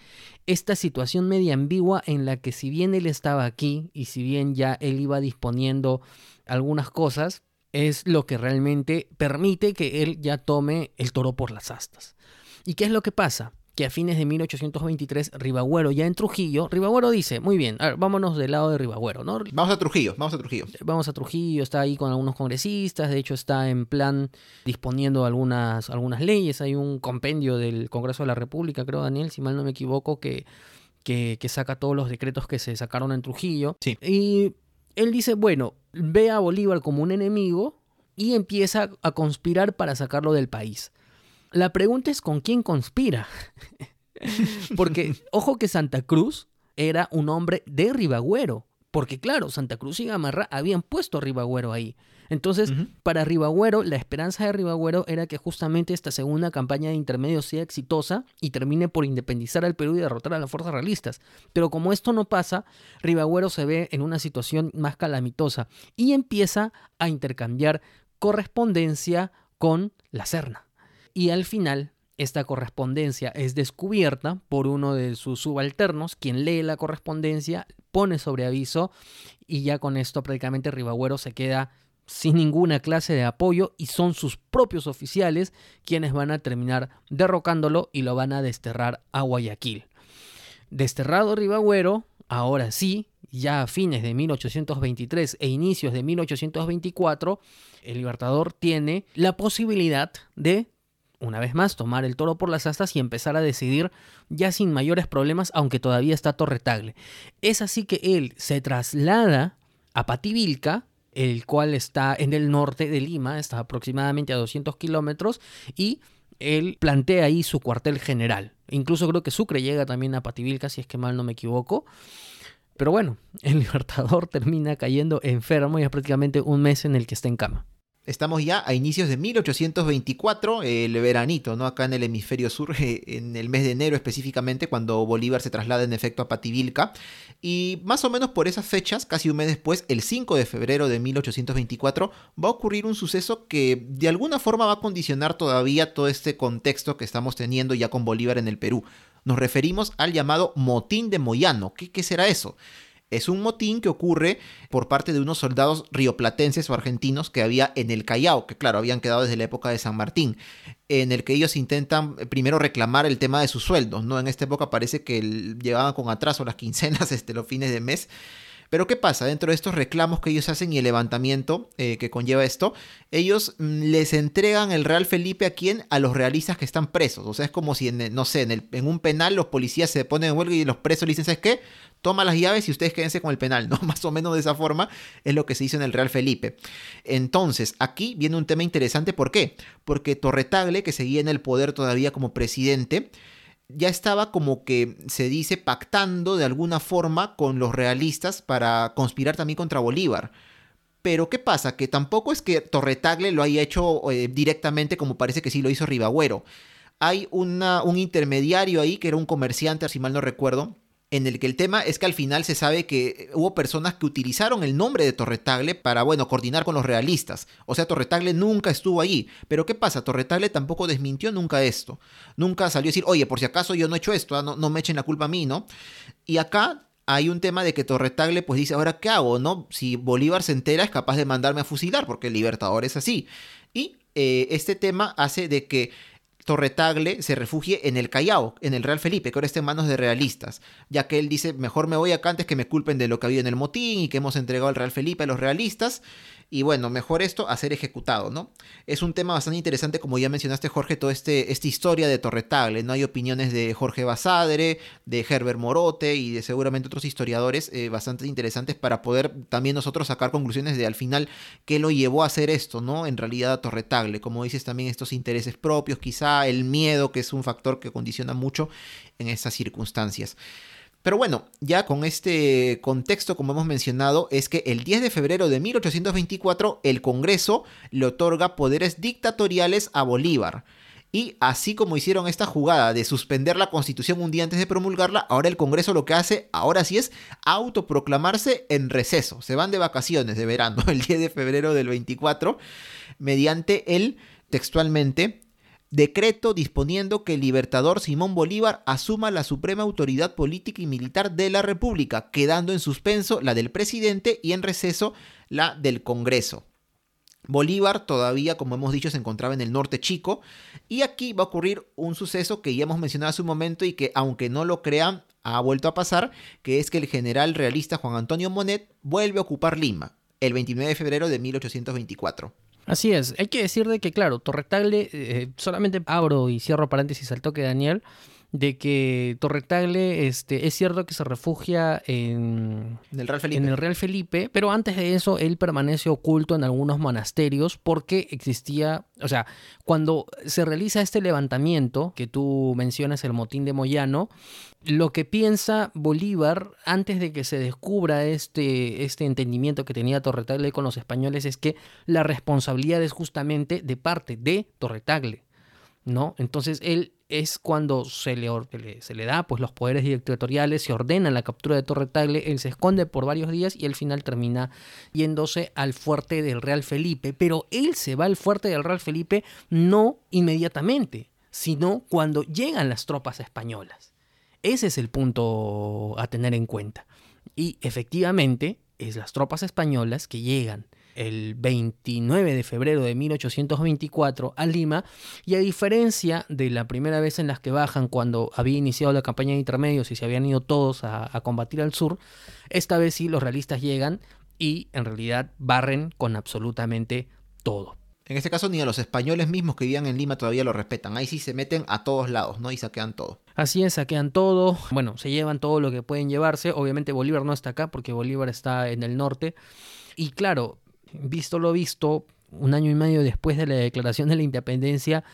esta situación media ambigua en la que si bien él estaba aquí y si bien ya él iba disponiendo algunas cosas, es lo que realmente permite que él ya tome el toro por las astas. ¿Y qué es lo que pasa? Que a fines de 1823 Ribagüero ya en Trujillo, Ribagüero dice, muy bien, a ver, vámonos del lado de Ribagüero, ¿no? Vamos a Trujillo, vamos a Trujillo. Vamos a Trujillo, está ahí con algunos congresistas, de hecho está en plan disponiendo algunas, algunas leyes, hay un compendio del Congreso de la República, creo Daniel, si mal no me equivoco, que, que, que saca todos los decretos que se sacaron en Trujillo. Sí. Y él dice, bueno, ve a Bolívar como un enemigo y empieza a conspirar para sacarlo del país. La pregunta es con quién conspira. Porque, ojo que Santa Cruz era un hombre de Ribagüero, Porque claro, Santa Cruz y Gamarra habían puesto a Ribagüero ahí. Entonces, para Ribagüero, la esperanza de Ribagüero era que justamente esta segunda campaña de intermedio sea exitosa y termine por independizar al Perú y derrotar a las fuerzas realistas. Pero como esto no pasa, Ribagüero se ve en una situación más calamitosa y empieza a intercambiar correspondencia con la Serna. Y al final, esta correspondencia es descubierta por uno de sus subalternos, quien lee la correspondencia, pone sobre aviso y ya con esto prácticamente Ribagüero se queda sin ninguna clase de apoyo y son sus propios oficiales quienes van a terminar derrocándolo y lo van a desterrar a Guayaquil. Desterrado Ribagüero, ahora sí, ya a fines de 1823 e inicios de 1824, el Libertador tiene la posibilidad de, una vez más, tomar el toro por las astas y empezar a decidir ya sin mayores problemas, aunque todavía está Torretagle. Es así que él se traslada a Pativilca, el cual está en el norte de Lima, está aproximadamente a 200 kilómetros, y él plantea ahí su cuartel general. Incluso creo que Sucre llega también a Pativilca, si es que mal no me equivoco. Pero bueno, el Libertador termina cayendo enfermo y es prácticamente un mes en el que está en cama. Estamos ya a inicios de 1824, el veranito, ¿no? Acá en el hemisferio sur, eh, en el mes de enero específicamente, cuando Bolívar se traslada en efecto a Pativilca. Y más o menos por esas fechas, casi un mes después, el 5 de febrero de 1824, va a ocurrir un suceso que de alguna forma va a condicionar todavía todo este contexto que estamos teniendo ya con Bolívar en el Perú. Nos referimos al llamado motín de Moyano. ¿Qué, qué será eso? Es un motín que ocurre por parte de unos soldados rioplatenses o argentinos que había en el Callao, que claro, habían quedado desde la época de San Martín, en el que ellos intentan eh, primero reclamar el tema de sus sueldos, ¿no? En esta época parece que llevaban con atraso las quincenas, este, los fines de mes. Pero ¿qué pasa? Dentro de estos reclamos que ellos hacen y el levantamiento eh, que conlleva esto, ellos mm, les entregan el Real Felipe a quién? A los realistas que están presos. O sea, es como si, en, el- no sé, en, el- en un penal los policías se ponen en huelga y los presos le dicen, ¿sabes qué? Toma las llaves y ustedes quédense con el penal, ¿no? Más o menos de esa forma es lo que se hizo en el Real Felipe. Entonces, aquí viene un tema interesante. ¿Por qué? Porque Torretagle, que seguía en el poder todavía como presidente, ya estaba como que se dice pactando de alguna forma con los realistas para conspirar también contra Bolívar. Pero ¿qué pasa? Que tampoco es que Torretagle lo haya hecho eh, directamente como parece que sí lo hizo Ribagüero. Hay un intermediario ahí que era un comerciante, si mal no recuerdo, en el que el tema es que al final se sabe que hubo personas que utilizaron el nombre de Torretagle para, bueno, coordinar con los realistas. O sea, Torretagle nunca estuvo allí. Pero ¿qué pasa? Torretagle tampoco desmintió nunca esto. Nunca salió a decir, oye, por si acaso yo no he hecho esto, ah, no, no me echen la culpa a mí, ¿no? Y acá hay un tema de que Torretagle pues dice, ahora qué hago, ¿no? Si Bolívar se entera es capaz de mandarme a fusilar, porque el Libertador es así. Y eh, este tema hace de que Torretagle se refugie en el Callao, en el Real Felipe, que ahora está en manos de realistas, ya que él dice, mejor me voy acá antes que me culpen de lo que había en el motín y que hemos entregado al Real Felipe a los realistas, y bueno, mejor esto a ser ejecutado, ¿no? Es un tema bastante interesante, como ya mencionaste Jorge, toda este, esta historia de Torretagle, ¿no? Hay opiniones de Jorge Basadre, de Herbert Morote y de seguramente otros historiadores eh, bastante interesantes para poder también nosotros sacar conclusiones de al final qué lo llevó a hacer esto, ¿no? En realidad a Torretagle, como dices también estos intereses propios, quizá el miedo, que es un factor que condiciona mucho en estas circunstancias. Pero bueno, ya con este contexto, como hemos mencionado, es que el 10 de febrero de 1824 el Congreso le otorga poderes dictatoriales a Bolívar. Y así como hicieron esta jugada de suspender la constitución un día antes de promulgarla, ahora el Congreso lo que hace, ahora sí es autoproclamarse en receso. Se van de vacaciones de verano el 10 de febrero del 24 mediante el, textualmente, decreto disponiendo que el libertador Simón Bolívar asuma la suprema autoridad política y militar de la República, quedando en suspenso la del presidente y en receso la del Congreso. Bolívar todavía, como hemos dicho, se encontraba en el norte chico y aquí va a ocurrir un suceso que ya hemos mencionado hace un momento y que aunque no lo crean, ha vuelto a pasar, que es que el general realista Juan Antonio Monet vuelve a ocupar Lima el 29 de febrero de 1824. Así es, hay que decir de que, claro, Torretagle, eh, solamente abro y cierro paréntesis al toque Daniel, de que Torretagle este, es cierto que se refugia en, En el Real Felipe. en el Real Felipe, pero antes de eso él permanece oculto en algunos monasterios porque existía, o sea, cuando se realiza este levantamiento que tú mencionas, el motín de Moyano, lo que piensa Bolívar antes de que se descubra este, este entendimiento que tenía Torretagle con los españoles es que la responsabilidad es justamente de parte de Torretagle. ¿no? Entonces él es cuando se le, se le da pues los poderes dictatoriales, se ordena la captura de Torre Tagle, él se esconde por varios días y al final termina yéndose al fuerte del Real Felipe, pero él se va al fuerte del Real Felipe no inmediatamente, sino cuando llegan las tropas españolas. Ese es el punto a tener en cuenta. Y efectivamente es las tropas españolas que llegan el 29 de febrero de 1824 a Lima y a diferencia de la primera vez en las que bajan cuando había iniciado la campaña de intermedios y se habían ido todos a, a combatir al sur, esta vez sí los realistas llegan y en realidad barren con absolutamente todo. En este caso ni a los españoles mismos que vivían en Lima todavía lo respetan. Ahí sí se meten a todos lados, ¿no? Y saquean todo. Así es, saquean todo, bueno, se llevan todo lo que pueden llevarse, obviamente Bolívar no está acá porque Bolívar está en el norte y claro, visto lo visto, un año y medio después de la declaración de la independencia,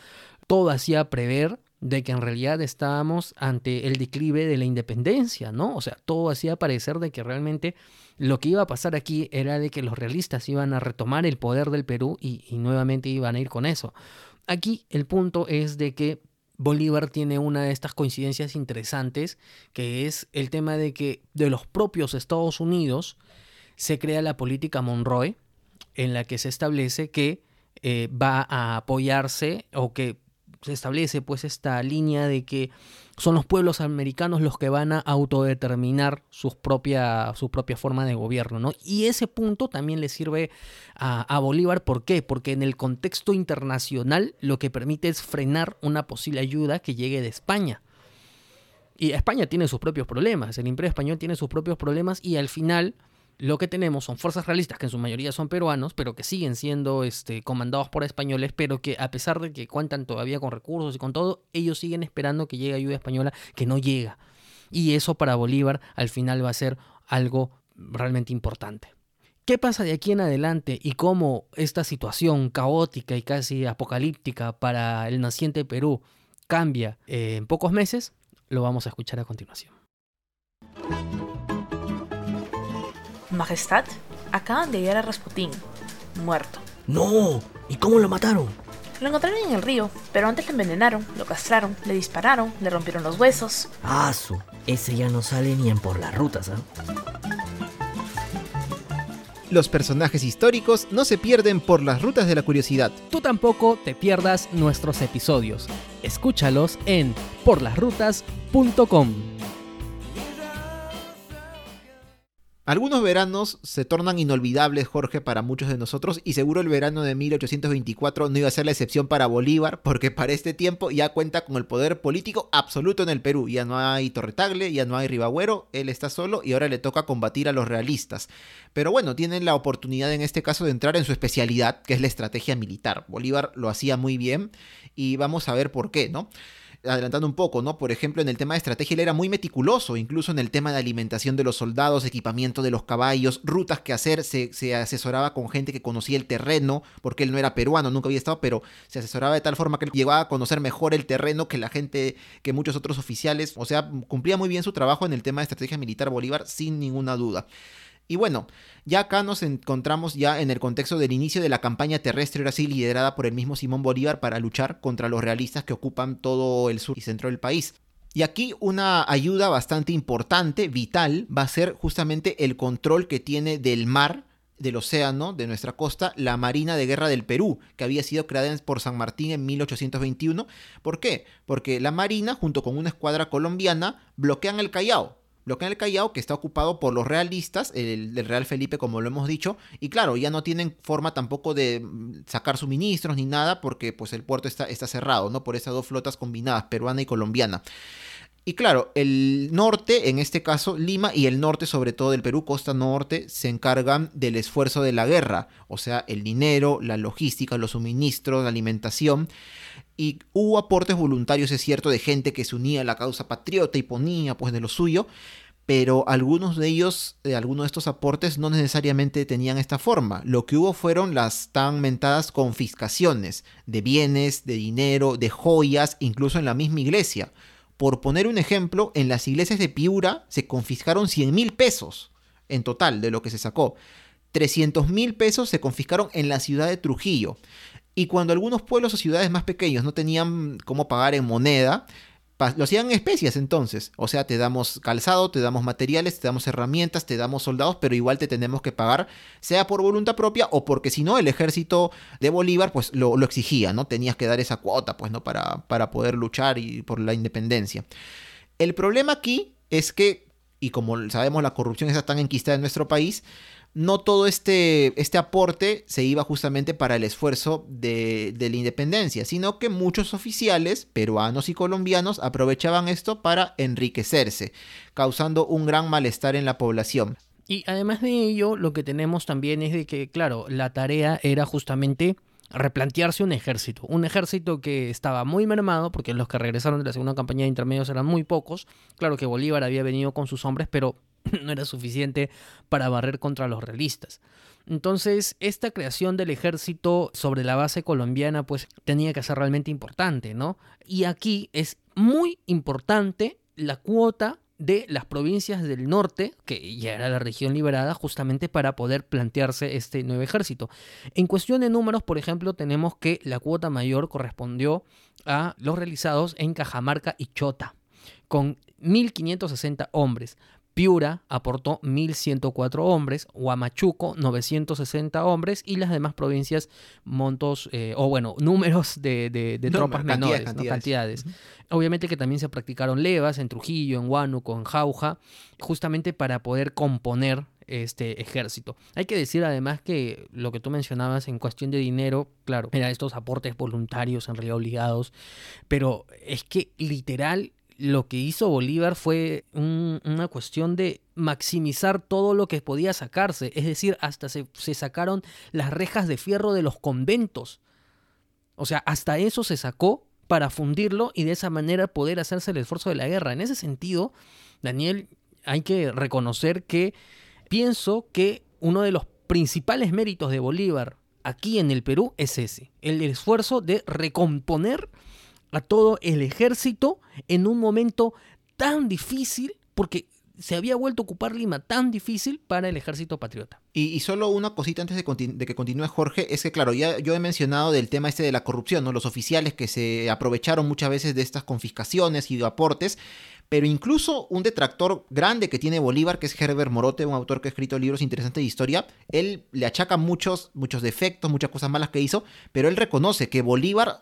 todo hacía prever de que en realidad estábamos ante el declive de la independencia, ¿no? O sea, todo hacía parecer de que realmente lo que iba a pasar aquí era de que los realistas iban a retomar el poder del Perú y, y nuevamente iban a ir con eso. Aquí el punto es de que Bolívar tiene una de estas coincidencias interesantes, que es el tema de que de los propios Estados Unidos se crea la política Monroe, en la que se establece que eh, va a apoyarse o que se establece pues esta línea de que son los pueblos americanos los que van a autodeterminar su propia forma de gobierno, ¿no? Y ese punto también le sirve a, a Bolívar, ¿por qué? Porque en el contexto internacional lo que permite es frenar una posible ayuda que llegue de España. Y España tiene sus propios problemas, el imperio español tiene sus propios problemas y al final lo que tenemos son fuerzas realistas que en su mayoría son peruanos, pero que siguen siendo este, comandados por españoles, pero que a pesar de que cuentan todavía con recursos y con todo, ellos siguen esperando que llegue ayuda española que no llega. Y eso para Bolívar al final va a ser algo realmente importante. ¿Qué pasa de aquí en adelante y cómo esta situación caótica y casi apocalíptica para el naciente Perú cambia en pocos meses? Lo vamos a escuchar a continuación. Majestad, acaban de hallar a Rasputín, muerto. ¡No! ¿Y cómo lo mataron? Lo encontraron en el río, pero antes lo envenenaron, lo castraron, le dispararon, le rompieron los huesos. ¡Ah, su! Ese ya no sale ni en por las rutas, ¿ah? Los personajes históricos no se pierden por las rutas de la curiosidad. Tú tampoco te pierdas nuestros episodios. Escúchalos en porlasrutas.com. Algunos veranos se tornan inolvidables, Jorge, para muchos de nosotros, y seguro el verano de 1824 no iba a ser la excepción para Bolívar, porque para este tiempo ya cuenta con el poder político absoluto en el Perú. Ya no hay Torretagle, ya no hay Ribagüero, él está solo y ahora le toca combatir a los realistas. Pero bueno, tienen la oportunidad en este caso de entrar en su especialidad, que es la estrategia militar. Bolívar lo hacía muy bien y vamos a ver por qué, ¿no? Adelantando un poco, ¿no? Por ejemplo, en el tema de estrategia él era muy meticuloso, incluso en el tema de alimentación de los soldados, equipamiento de los caballos, rutas que hacer, se, se, asesoraba con gente que conocía el terreno, porque él no era peruano, nunca había estado, pero se asesoraba de tal forma que él llegaba a conocer mejor el terreno que la gente, que muchos otros oficiales, o sea, cumplía muy bien su trabajo en el tema de estrategia militar Bolívar, sin ninguna duda. Y bueno, ya acá nos encontramos ya en el contexto del inicio de la campaña terrestre, sí liderada por el mismo Simón Bolívar para luchar contra los realistas que ocupan todo el sur y centro del país. Y aquí una ayuda bastante importante, vital, va a ser justamente el control que tiene del mar, del océano, de nuestra costa, la Marina de Guerra del Perú, que había sido creada por San Martín en 1821. ¿Por qué? Porque la Marina, junto con una escuadra colombiana, bloquean el Callao, bloquean el Callao, que está ocupado por los realistas, el, el, Real Felipe, como lo hemos dicho, y claro, ya no tienen forma tampoco de sacar suministros ni nada, porque pues el puerto está, está cerrado, ¿no? Por esas dos flotas combinadas, peruana y colombiana. Y claro, el norte, en este caso Lima, y el norte sobre todo del Perú, costa norte, se encargan del esfuerzo de la guerra, o sea, el dinero, la logística, los suministros, la alimentación. Y hubo aportes voluntarios, es cierto, de gente que se unía a la causa patriota y ponía pues de lo suyo, pero algunos de ellos, de algunos de estos aportes no necesariamente tenían esta forma. Lo que hubo fueron las tan mentadas confiscaciones de bienes, de dinero, de joyas, incluso en la misma iglesia. Por poner un ejemplo, en las iglesias de Piura se confiscaron 100 mil pesos en total de lo que se sacó. 300 mil pesos se confiscaron en la ciudad de Trujillo. Y cuando algunos pueblos o ciudades más pequeños no tenían cómo pagar en moneda, lo hacían especias entonces. O sea, te damos calzado, te damos materiales, te damos herramientas, te damos soldados, pero igual te tenemos que pagar, sea por voluntad propia o porque si no, el ejército de Bolívar pues lo, exigía, ¿no? Tenías que dar esa cuota, pues, ¿no? Para, para poder luchar y por la independencia. El problema aquí es que, y como sabemos, la corrupción está tan enquistada en nuestro país, no todo este, este aporte se iba justamente para el esfuerzo de, de, la independencia, sino que muchos oficiales peruanos y colombianos aprovechaban esto para enriquecerse, causando un gran malestar en la población. Y además de ello, lo que tenemos también es de que, claro, la tarea era justamente replantearse un ejército. Un ejército que estaba muy mermado, porque los que regresaron de la segunda campaña de intermedios eran muy pocos. Claro que Bolívar había venido con sus hombres, pero no era suficiente para barrer contra los realistas. Entonces, esta creación del ejército sobre la base colombiana, pues tenía que ser realmente importante, ¿no? Y aquí es muy importante la cuota de las provincias del norte, que ya era la región liberada, justamente para poder plantearse este nuevo ejército. En cuestión de números, por ejemplo, tenemos que la cuota mayor correspondió a los realizados en Cajamarca y Chota, con 1.560 hombres. Piura aportó 1.104 hombres, Huamachuco 960 hombres y las demás provincias montos, eh, o bueno, números de, tropas menores, cantidades. Obviamente que también se practicaron levas en Trujillo, en Huánuco, en Jauja, justamente para poder componer este ejército. Hay que decir además que lo que tú mencionabas en cuestión de dinero, claro, eran estos aportes voluntarios en realidad obligados, pero es que literal lo que hizo Bolívar fue una cuestión de maximizar todo lo que podía sacarse. Es decir, hasta se, sacaron las rejas de fierro de los conventos. O sea, hasta eso se sacó para fundirlo y de esa manera poder hacerse el esfuerzo de la guerra. En ese sentido, Daniel, hay que reconocer que pienso que uno de los principales méritos de Bolívar aquí en el Perú es ese, el esfuerzo de recomponer a todo el ejército en un momento tan difícil, porque se había vuelto a ocupar Lima tan difícil para el ejército patriota. Y, solo una cosita antes de, que continúe Jorge, es que claro, ya yo he mencionado del tema este de la corrupción, ¿no? Los oficiales que se aprovecharon muchas veces de estas confiscaciones y de aportes, pero incluso un detractor grande que tiene Bolívar, que es Herbert Morote, un autor que ha escrito libros interesantes de historia, él le achaca muchos, muchos defectos, muchas cosas malas que hizo, pero él reconoce que Bolívar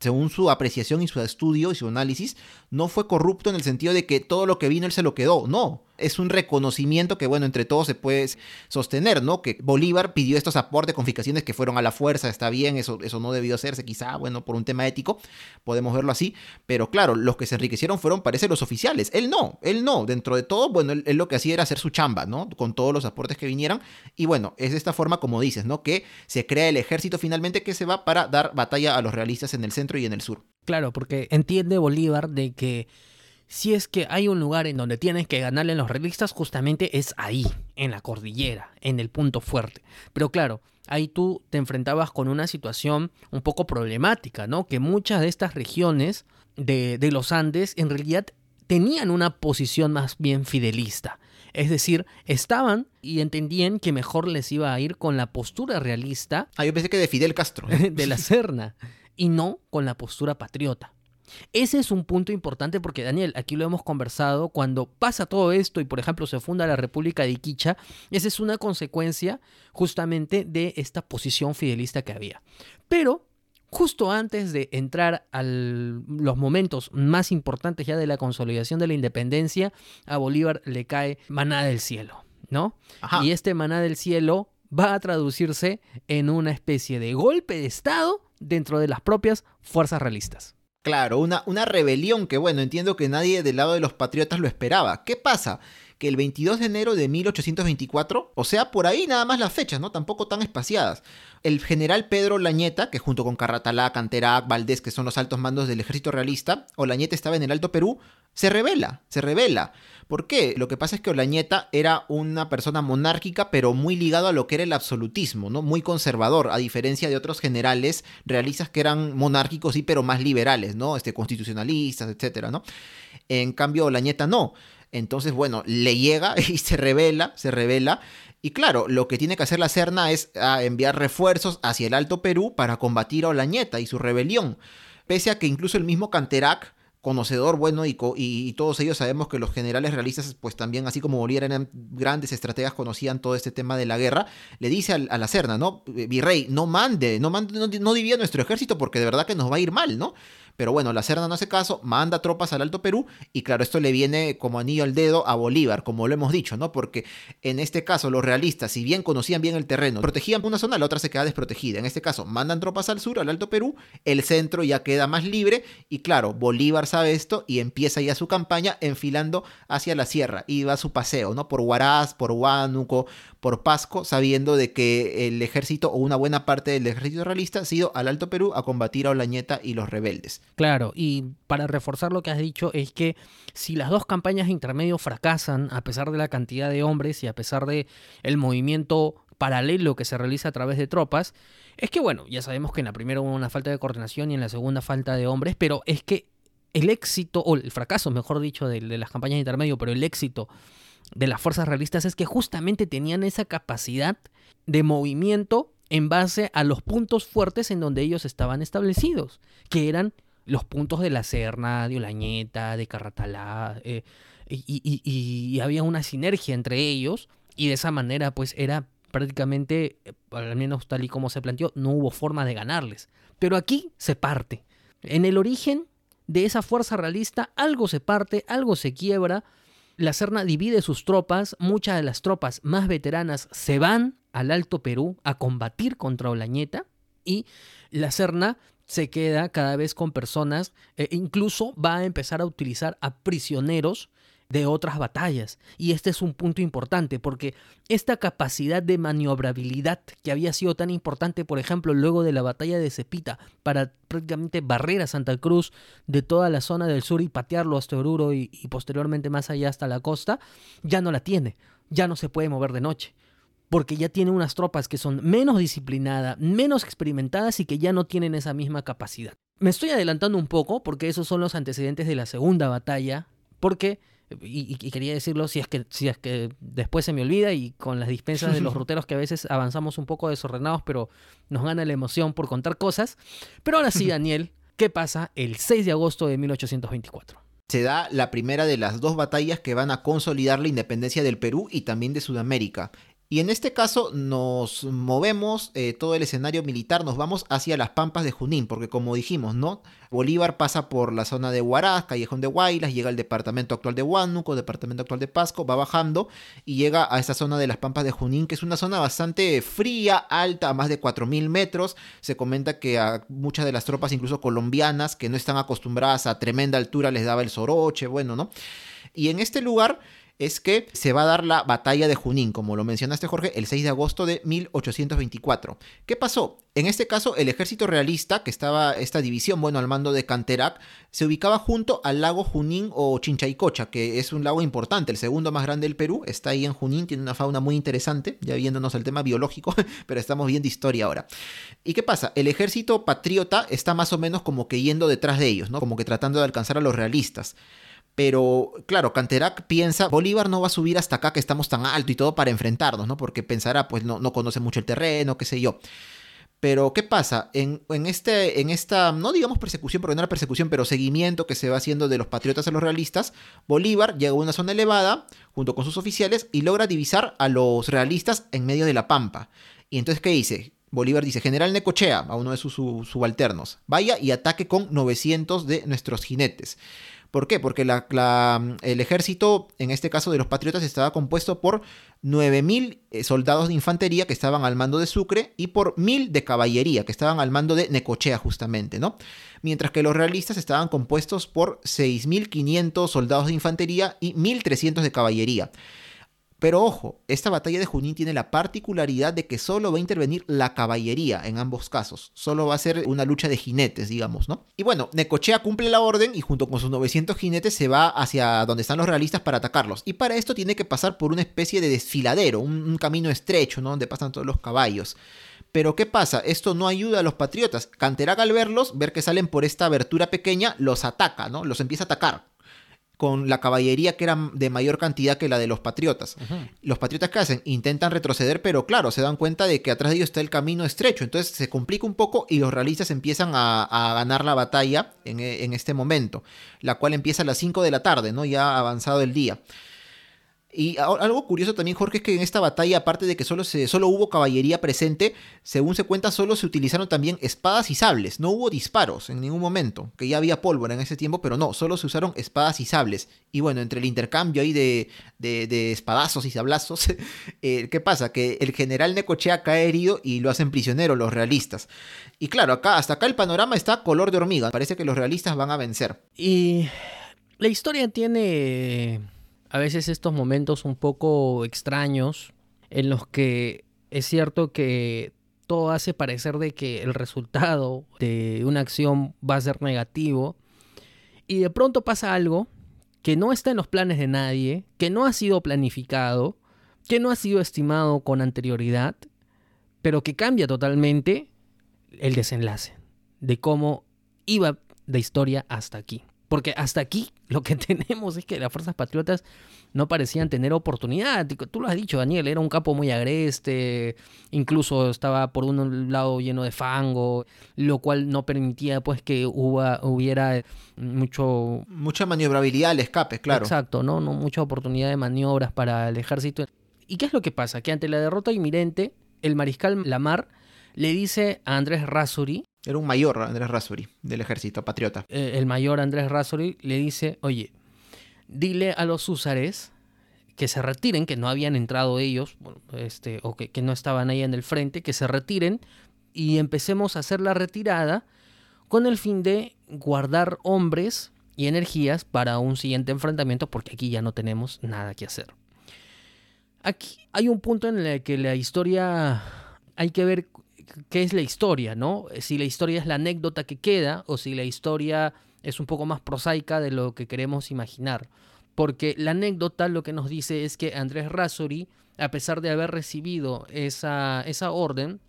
según su apreciación y su estudio y su análisis, no fue corrupto en el sentido de que todo lo que vino él se lo quedó. No, es un reconocimiento que, bueno, entre todos se puede sostener, ¿no? Que Bolívar pidió estos aportes, confiscaciones que fueron a la fuerza, está bien, eso, eso no debió hacerse, quizá, bueno, por un tema ético, podemos verlo así, pero claro, los que se enriquecieron fueron, parece, los oficiales. Él no, él no, dentro de todo, bueno, él, lo que hacía era hacer su chamba, ¿no? Con todos los aportes que vinieran, y bueno, es de esta forma, como dices, ¿no? Que se crea el ejército finalmente que se va para dar batalla a los realistas en el centro y en el sur. Claro, porque entiende Bolívar de que si es que hay un lugar en donde tienes que ganarle a los realistas, justamente es ahí, en la cordillera, en el punto fuerte. Pero claro, ahí tú te enfrentabas con una situación un poco problemática, ¿no? Que muchas de estas regiones de, de los Andes en realidad tenían una posición más bien fidelista. Es decir, estaban y entendían que mejor les iba a ir con la postura realista. Ah, yo pensé que de Fidel Castro. de la Serna. Y no con la postura patriota. Ese es un punto importante porque, Daniel, aquí lo hemos conversado, cuando pasa todo esto y, por ejemplo, se funda la República de Iquicha, esa es una consecuencia justamente de esta posición fidelista que había. Pero, justo antes de entrar a los momentos más importantes ya de la consolidación de la independencia, a Bolívar le cae maná del cielo, ¿no? Y este maná del cielo va a traducirse en una especie de golpe de Estado dentro de las propias fuerzas realistas. Claro, una, una rebelión que, bueno, entiendo que nadie del lado de los patriotas lo esperaba. ¿Qué pasa? Que el 22 de enero de 1824, o sea, por ahí nada más las fechas, ¿no? Tampoco tan espaciadas. El general Pedro Lañeta, que junto con Carratalá, Canterac, Valdés, que son los altos mandos del ejército realista, Olañeta estaba en el Alto Perú, se revela, se revela. ¿Por qué? Lo que pasa es que Olañeta era una persona monárquica, pero muy ligado a lo que era el absolutismo, ¿no? Muy conservador, a diferencia de otros generales realistas que eran monárquicos, sí, pero más liberales, ¿no? Este, constitucionalistas, etcétera, ¿no? En cambio, Olañeta no. Entonces, bueno, le llega y se revela, se revela. Y claro, lo que tiene que hacer la Serna es ah, enviar refuerzos hacia el Alto Perú para combatir a Olañeta y su rebelión. Pese a que incluso el mismo Canterac conocedor, bueno, y, y, todos ellos sabemos que los generales realistas, pues también, así como Bolívar eran grandes estrategas, conocían todo este tema de la guerra, le dice a, la Serna, ¿no? Virrey, no mande, no mande, no, no divida nuestro ejército porque de verdad que nos va a ir mal, ¿no? Pero bueno, la Serna no hace caso, manda tropas al Alto Perú y claro, esto le viene como anillo al dedo a Bolívar, como lo hemos dicho, ¿no? Porque en este caso los realistas, si bien conocían bien el terreno, protegían una zona, la otra se queda desprotegida. En este caso, mandan tropas al sur, al Alto Perú, el centro ya queda más libre y claro, Bolívar sabe esto y empieza ya su campaña enfilando hacia la sierra y va a su paseo, ¿no? Por Huaraz, por Huánuco, por Pasco, sabiendo de que el ejército o una buena parte del ejército realista ha ido al Alto Perú a combatir a Olañeta y los rebeldes. Claro, y para reforzar lo que has dicho es que si las dos campañas de intermedio fracasan, a pesar de la cantidad de hombres y a pesar de el movimiento paralelo que se realiza a través de tropas, es que bueno, ya sabemos que en la primera hubo una falta de coordinación y en la segunda falta de hombres, pero es que el éxito, o el fracaso, mejor dicho, de, las campañas de intermedio, pero el éxito de las fuerzas realistas es que justamente tenían esa capacidad de movimiento en base a los puntos fuertes en donde ellos estaban establecidos, que eran los puntos de la Serna, de Olañeta, de Carratalá, eh, y, había una sinergia entre ellos, y de esa manera pues era prácticamente, al menos tal y como se planteó, no hubo forma de ganarles. Pero aquí se parte. En el origen de esa fuerza realista algo se parte, algo se quiebra, la Serna divide sus tropas, muchas de las tropas más veteranas se van al Alto Perú a combatir contra Olañeta y la Serna se queda cada vez con personas, e incluso va a empezar a utilizar a prisioneros de otras batallas. Y este es un punto importante porque esta capacidad de maniobrabilidad que había sido tan importante, por ejemplo, luego de la batalla de Cepita, para prácticamente barrer a Santa Cruz de toda la zona del sur y patearlo hasta Oruro y, y posteriormente más allá hasta la costa, ya no la tiene, ya no se puede mover de noche porque ya tiene unas tropas que son menos disciplinadas, menos experimentadas y que ya no tienen esa misma capacidad. Me estoy adelantando un poco porque esos son los antecedentes de la segunda batalla, porque y, quería decirlo si es que si es que después se me olvida y con las dispensas de los ruteros que a veces avanzamos un poco desordenados, pero nos gana la emoción por contar cosas. Pero ahora sí, Daniel, ¿qué pasa el 6 de agosto de 1824? Se da la primera de las dos batallas que van a consolidar la independencia del Perú y también de Sudamérica. Y en este caso nos movemos eh, todo el escenario militar, nos vamos hacia las pampas de Junín, porque como dijimos, ¿no? Bolívar pasa por la zona de Huaraz, Callejón de Guaylas, llega al departamento actual de Huánuco, departamento actual de Pasco, va bajando y llega a esta zona de las pampas de Junín, que es una zona bastante fría, alta, a más de 4.000 metros. Se comenta que a muchas de las tropas, incluso colombianas, que no están acostumbradas a tremenda altura, les daba el soroche, bueno, ¿no? Y en este lugar es que se va a dar la batalla de Junín, como lo mencionaste Jorge, el 6 de agosto de 1824. ¿Qué pasó? En este caso, el ejército realista, que estaba esta división, bueno, al mando de Canterac, se ubicaba junto al lago Junín o Chinchaycocha, que es un lago importante, el segundo más grande del Perú, está ahí en Junín, tiene una fauna muy interesante, ya viéndonos el tema biológico, pero estamos viendo historia ahora. ¿Y qué pasa? El ejército patriota está más o menos como que yendo detrás de ellos, ¿no? Como que tratando de alcanzar a los realistas. Pero claro, Canterac piensa, Bolívar no va a subir hasta acá que estamos tan alto y todo para enfrentarnos, ¿no? Porque pensará, pues no, no conoce mucho el terreno, qué sé yo. Pero, ¿qué pasa? En, en, este, en esta, no digamos persecución, porque no era persecución, pero seguimiento que se va haciendo de los patriotas a los realistas, Bolívar llega a una zona elevada, junto con sus oficiales, y logra divisar a los realistas en medio de la pampa. Y entonces, ¿qué dice? Bolívar dice, General Necochea, a uno de sus subalternos, vaya y ataque con 900 de nuestros jinetes. ¿Por qué? Porque el ejército, en este caso de los patriotas, estaba compuesto por 9.000 eh, soldados de infantería que estaban al mando de Sucre y por 1.000 de caballería que estaban al mando de Necochea justamente, ¿no? Mientras que los realistas estaban compuestos por 6.500 soldados de infantería y 1.300 de caballería. Pero ojo, esta batalla de Junín tiene la particularidad de que solo va a intervenir la caballería en ambos casos. Solo va a ser una lucha de jinetes, digamos, ¿no? Y bueno, Necochea cumple la orden y junto con sus 900 jinetes se va hacia donde están los realistas para atacarlos. Y para esto tiene que pasar por una especie de desfiladero, un, camino estrecho, ¿no? Donde pasan todos los caballos. Pero ¿qué pasa? Esto no ayuda a los patriotas. Canterac al verlos, ver que salen por esta abertura pequeña, los ataca, ¿no? Los empieza a atacar con la caballería que era de mayor cantidad que la de los patriotas. Los patriotas que hacen intentan retroceder, pero claro, se dan cuenta de que atrás de ellos está el camino estrecho, entonces se complica un poco y los realistas empiezan a, ganar la batalla en, en, este momento, la cual empieza a las 5 de la tarde, ¿no? ya avanzado el día. Y algo curioso también, Jorge, es que en esta batalla, aparte de que solo, se, solo hubo caballería presente, según se cuenta, solo se utilizaron también espadas y sables. No hubo disparos en ningún momento, que ya había pólvora en ese tiempo, pero no, solo se usaron espadas y sables. Y bueno, entre el intercambio ahí de, de, espadazos y sablazos, eh, ¿qué pasa? Que el general Necochea cae herido y lo hacen prisionero los realistas. Y claro, acá, hasta acá el panorama está color de hormiga. Parece que los realistas van a vencer. Y la historia tiene a veces estos momentos un poco extraños en los que es cierto que todo hace parecer de que el resultado de una acción va a ser negativo y de pronto pasa algo que no está en los planes de nadie, que no ha sido planificado, que no ha sido estimado con anterioridad, pero que cambia totalmente el desenlace de cómo iba la historia hasta aquí. Porque hasta aquí lo que tenemos es que las fuerzas patriotas no parecían tener oportunidad. Tú lo has dicho, Daniel, era un campo muy agreste, incluso estaba por un lado lleno de fango, lo cual no permitía pues que hubiera mucho... Mucha maniobrabilidad al escape, claro. Exacto, ¿no? no mucha oportunidad de maniobras para el ejército. ¿Y qué es lo que pasa? Que ante la derrota inminente, el mariscal Lamar le dice a Andrés Rasuri, era un mayor Andrés Rasuri del ejército patriota. Eh, el mayor Andrés Rasuri le dice, oye, dile a los húsares que se retiren, que no habían entrado ellos, este, o que, que no estaban ahí en el frente, que se retiren y empecemos a hacer la retirada con el fin de guardar hombres y energías para un siguiente enfrentamiento, porque aquí ya no tenemos nada que hacer. Aquí hay un punto en el que la historia hay que ver qué es la historia, ¿no? Si la historia es la anécdota que queda o si la historia es un poco más prosaica de lo que queremos imaginar. Porque la anécdota lo que nos dice es que Andrés Rasori, a pesar de haber recibido esa, esa orden,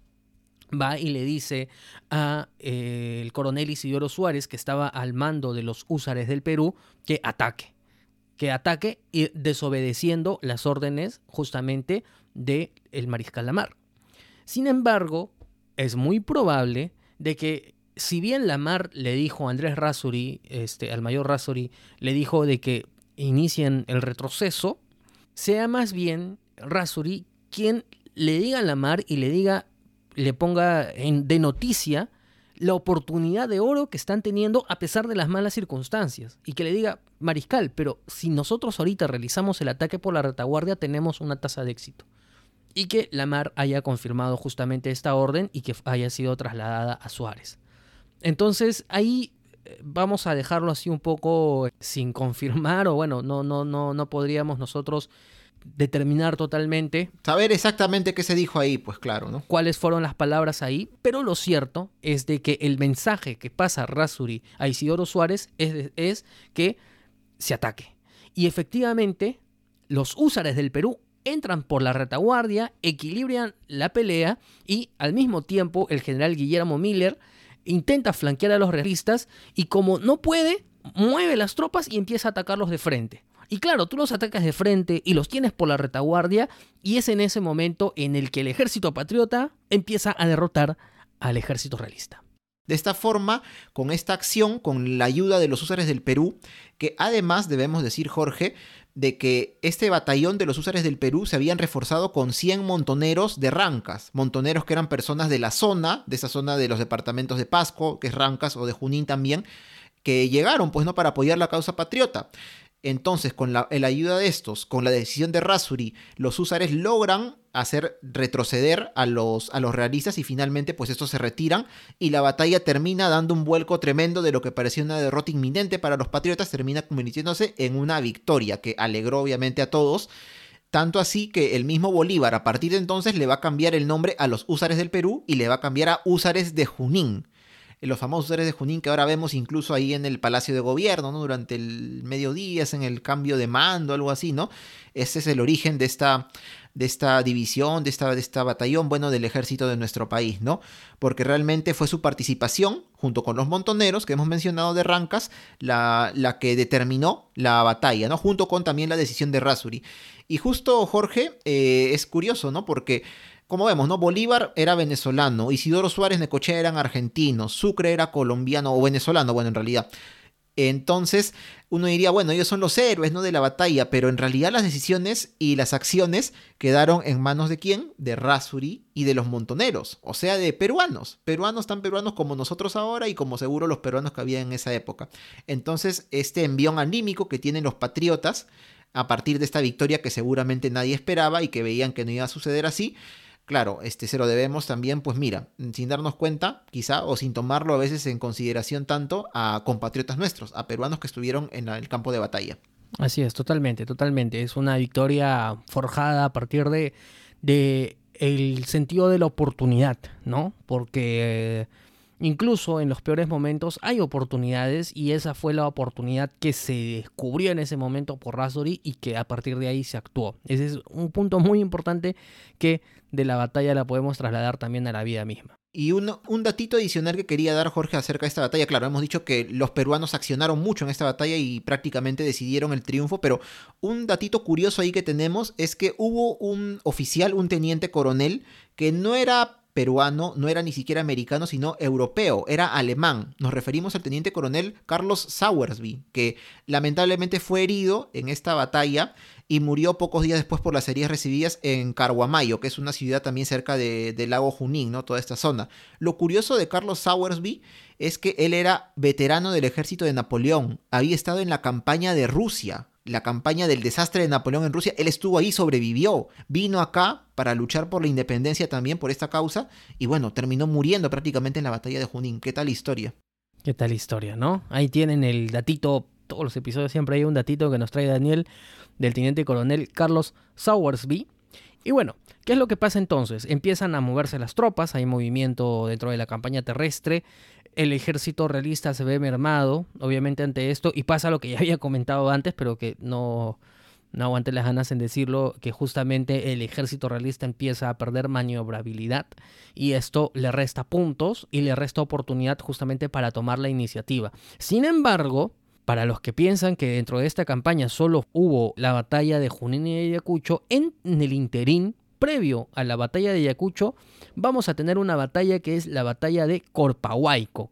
va y le dice a eh, el coronel Isidoro Suárez, que estaba al mando de los húsares del Perú, que ataque. Que ataque y desobedeciendo las órdenes justamente del el mariscal Lamar. Sin embargo, es muy probable de que si bien Lamar le dijo a Andrés Rasuri, este, al mayor Rasuri, le dijo de que inicien el retroceso, sea más bien Rasuri quien le diga a Lamar y le diga, le ponga en, de noticia la oportunidad de oro que están teniendo a pesar de las malas circunstancias. Y que le diga, Mariscal, pero si nosotros ahorita realizamos el ataque por la retaguardia, tenemos una tasa de éxito y que Lamar haya confirmado justamente esta orden y que haya sido trasladada a Suárez. Entonces ahí eh, vamos a dejarlo así un poco sin confirmar o bueno, no, no, no, no podríamos nosotros determinar totalmente. Saber exactamente qué se dijo ahí, pues claro, ¿no? Cuáles fueron las palabras ahí, pero lo cierto es de que el mensaje que pasa Rasuri a Isidoro Suárez es, es que se ataque. Y efectivamente, los húsares del Perú entran por la retaguardia, equilibran la pelea y al mismo tiempo el general Guillermo Miller intenta flanquear a los realistas y como no puede, mueve las tropas y empieza a atacarlos de frente. Y claro, tú los atacas de frente y los tienes por la retaguardia y es en ese momento en el que el ejército patriota empieza a derrotar al ejército realista. De esta forma, con esta acción, con la ayuda de los usuarios del Perú, que además debemos decir, Jorge, de que este batallón de los húsares del Perú se habían reforzado con 100 montoneros de Rancas, montoneros que eran personas de la zona, de esa zona de los departamentos de Pasco, que es Rancas, o de Junín también, que llegaron, pues no, para apoyar la causa patriota. Entonces, con la, ayuda de estos, con la decisión de Rasuri, los húsares logran hacer retroceder a los, a los realistas y finalmente pues estos se retiran y la batalla termina dando un vuelco tremendo de lo que parecía una derrota inminente para los patriotas, termina convirtiéndose en una victoria que alegró obviamente a todos. Tanto así que el mismo Bolívar a partir de entonces le va a cambiar el nombre a los húsares del Perú y le va a cambiar a húsares de Junín los famosos seres de Junín que ahora vemos incluso ahí en el Palacio de Gobierno, ¿no? Durante el mediodía, en el cambio de mando, algo así, ¿no? Ese es el origen de esta, de esta división, de esta, de esta batallón, bueno, del ejército de nuestro país, ¿no? Porque realmente fue su participación, junto con los montoneros que hemos mencionado de Rancas, la, la que determinó la batalla, ¿no? Junto con también la decisión de Rasuri. Y justo, Jorge, eh, es curioso, ¿no? Porque como vemos, ¿no? Bolívar era venezolano, Isidoro Suárez Necochea eran argentinos, Sucre era colombiano o venezolano, bueno, en realidad. Entonces, uno diría, bueno, ellos son los héroes, ¿no? De la batalla, pero en realidad las decisiones y las acciones quedaron en manos de quién? De Rasuri y de los montoneros, o sea, de peruanos, peruanos tan peruanos como nosotros ahora y como seguro los peruanos que había en esa época. Entonces, este envión anímico que tienen los patriotas a partir de esta victoria que seguramente nadie esperaba y que veían que no iba a suceder así, Claro, este se lo debemos también, pues mira, sin darnos cuenta, quizá, o sin tomarlo a veces en consideración tanto a compatriotas nuestros, a peruanos que estuvieron en el campo de batalla. Así es, totalmente, totalmente. Es una victoria forjada a partir de, de el sentido de la oportunidad, ¿no? Porque incluso en los peores momentos hay oportunidades y esa fue la oportunidad que se descubrió en ese momento por Razori y que a partir de ahí se actuó. Ese es un punto muy importante que de la batalla la podemos trasladar también a la vida misma. Y un, datito adicional que quería dar Jorge acerca de esta batalla, claro, hemos dicho que los peruanos accionaron mucho en esta batalla y prácticamente decidieron el triunfo, pero un datito curioso ahí que tenemos es que hubo un oficial, un teniente coronel, que no era peruano, no era ni siquiera americano, sino europeo, era alemán. Nos referimos al teniente coronel Carlos Sauersby, que lamentablemente fue herido en esta batalla y murió pocos días después por las heridas recibidas en Carguamayo, que es una ciudad también cerca del lago Junín, ¿no? Toda esta zona. Lo curioso de Carlos Sauersby es que él era veterano del ejército de Napoleón, había estado en la campaña de Rusia, la campaña del desastre de Napoleón en Rusia, él estuvo ahí, sobrevivió, vino acá para luchar por la independencia también, por esta causa, y bueno, terminó muriendo prácticamente en la batalla de Junín. ¿Qué tal historia? ¿Qué tal historia, no? Ahí tienen el datito, todos los episodios siempre hay un datito que nos trae Daniel del teniente coronel Carlos Sauersby. Y bueno, ¿qué es lo que pasa entonces? Empiezan a moverse las tropas, hay movimiento dentro de la campaña terrestre, el ejército realista se ve mermado, obviamente, ante esto, y pasa lo que ya había comentado antes, pero que no, no aguante las ganas en decirlo, que justamente el ejército realista empieza a perder maniobrabilidad y esto le resta puntos y le resta oportunidad justamente para tomar la iniciativa. Sin embargo, para los que piensan que dentro de esta campaña solo hubo la batalla de Junín y Ayacucho, en el interín previo a la batalla de Ayacucho, vamos a tener una batalla que es la batalla de Corpahuayco.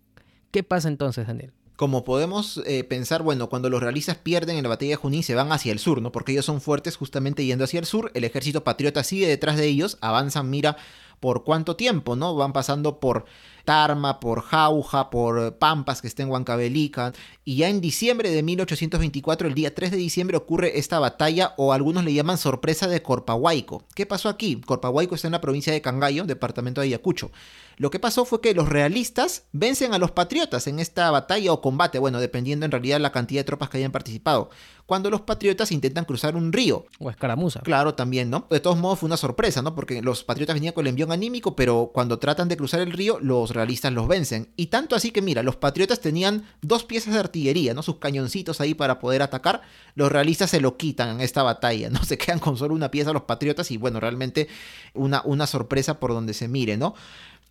¿Qué pasa entonces, Daniel? Como podemos eh, pensar, bueno, cuando los realistas pierden en la batalla de Junín se van hacia el sur, ¿no? Porque ellos son fuertes justamente yendo hacia el sur, el ejército patriota sigue detrás de ellos, avanzan, mira, por cuánto tiempo, ¿no? Van pasando por Tarma, por Jauja, por Pampas, que está en Huancavelica. Y ya en diciembre de 1824, el día 3 de diciembre, ocurre esta batalla, o algunos le llaman sorpresa de Corpahuayco. ¿Qué pasó aquí? Corpahuayco está en la provincia de Cangallo, departamento de Ayacucho. Lo que pasó fue que los realistas vencen a los patriotas en esta batalla o combate, bueno, dependiendo en realidad la cantidad de tropas que hayan participado. Cuando los patriotas intentan cruzar un río. O escaramuza. Claro, también, ¿no? De todos modos fue una sorpresa, ¿no? Porque los patriotas venían con el envión anímico, pero cuando tratan de cruzar el río, los realistas los vencen. Y tanto así que, mira, los patriotas tenían dos piezas de artillería, ¿no? Sus cañoncitos ahí para poder atacar. Los realistas se lo quitan en esta batalla, ¿no? Se quedan con solo una pieza los patriotas y, bueno, realmente una, una sorpresa por donde se mire, ¿no?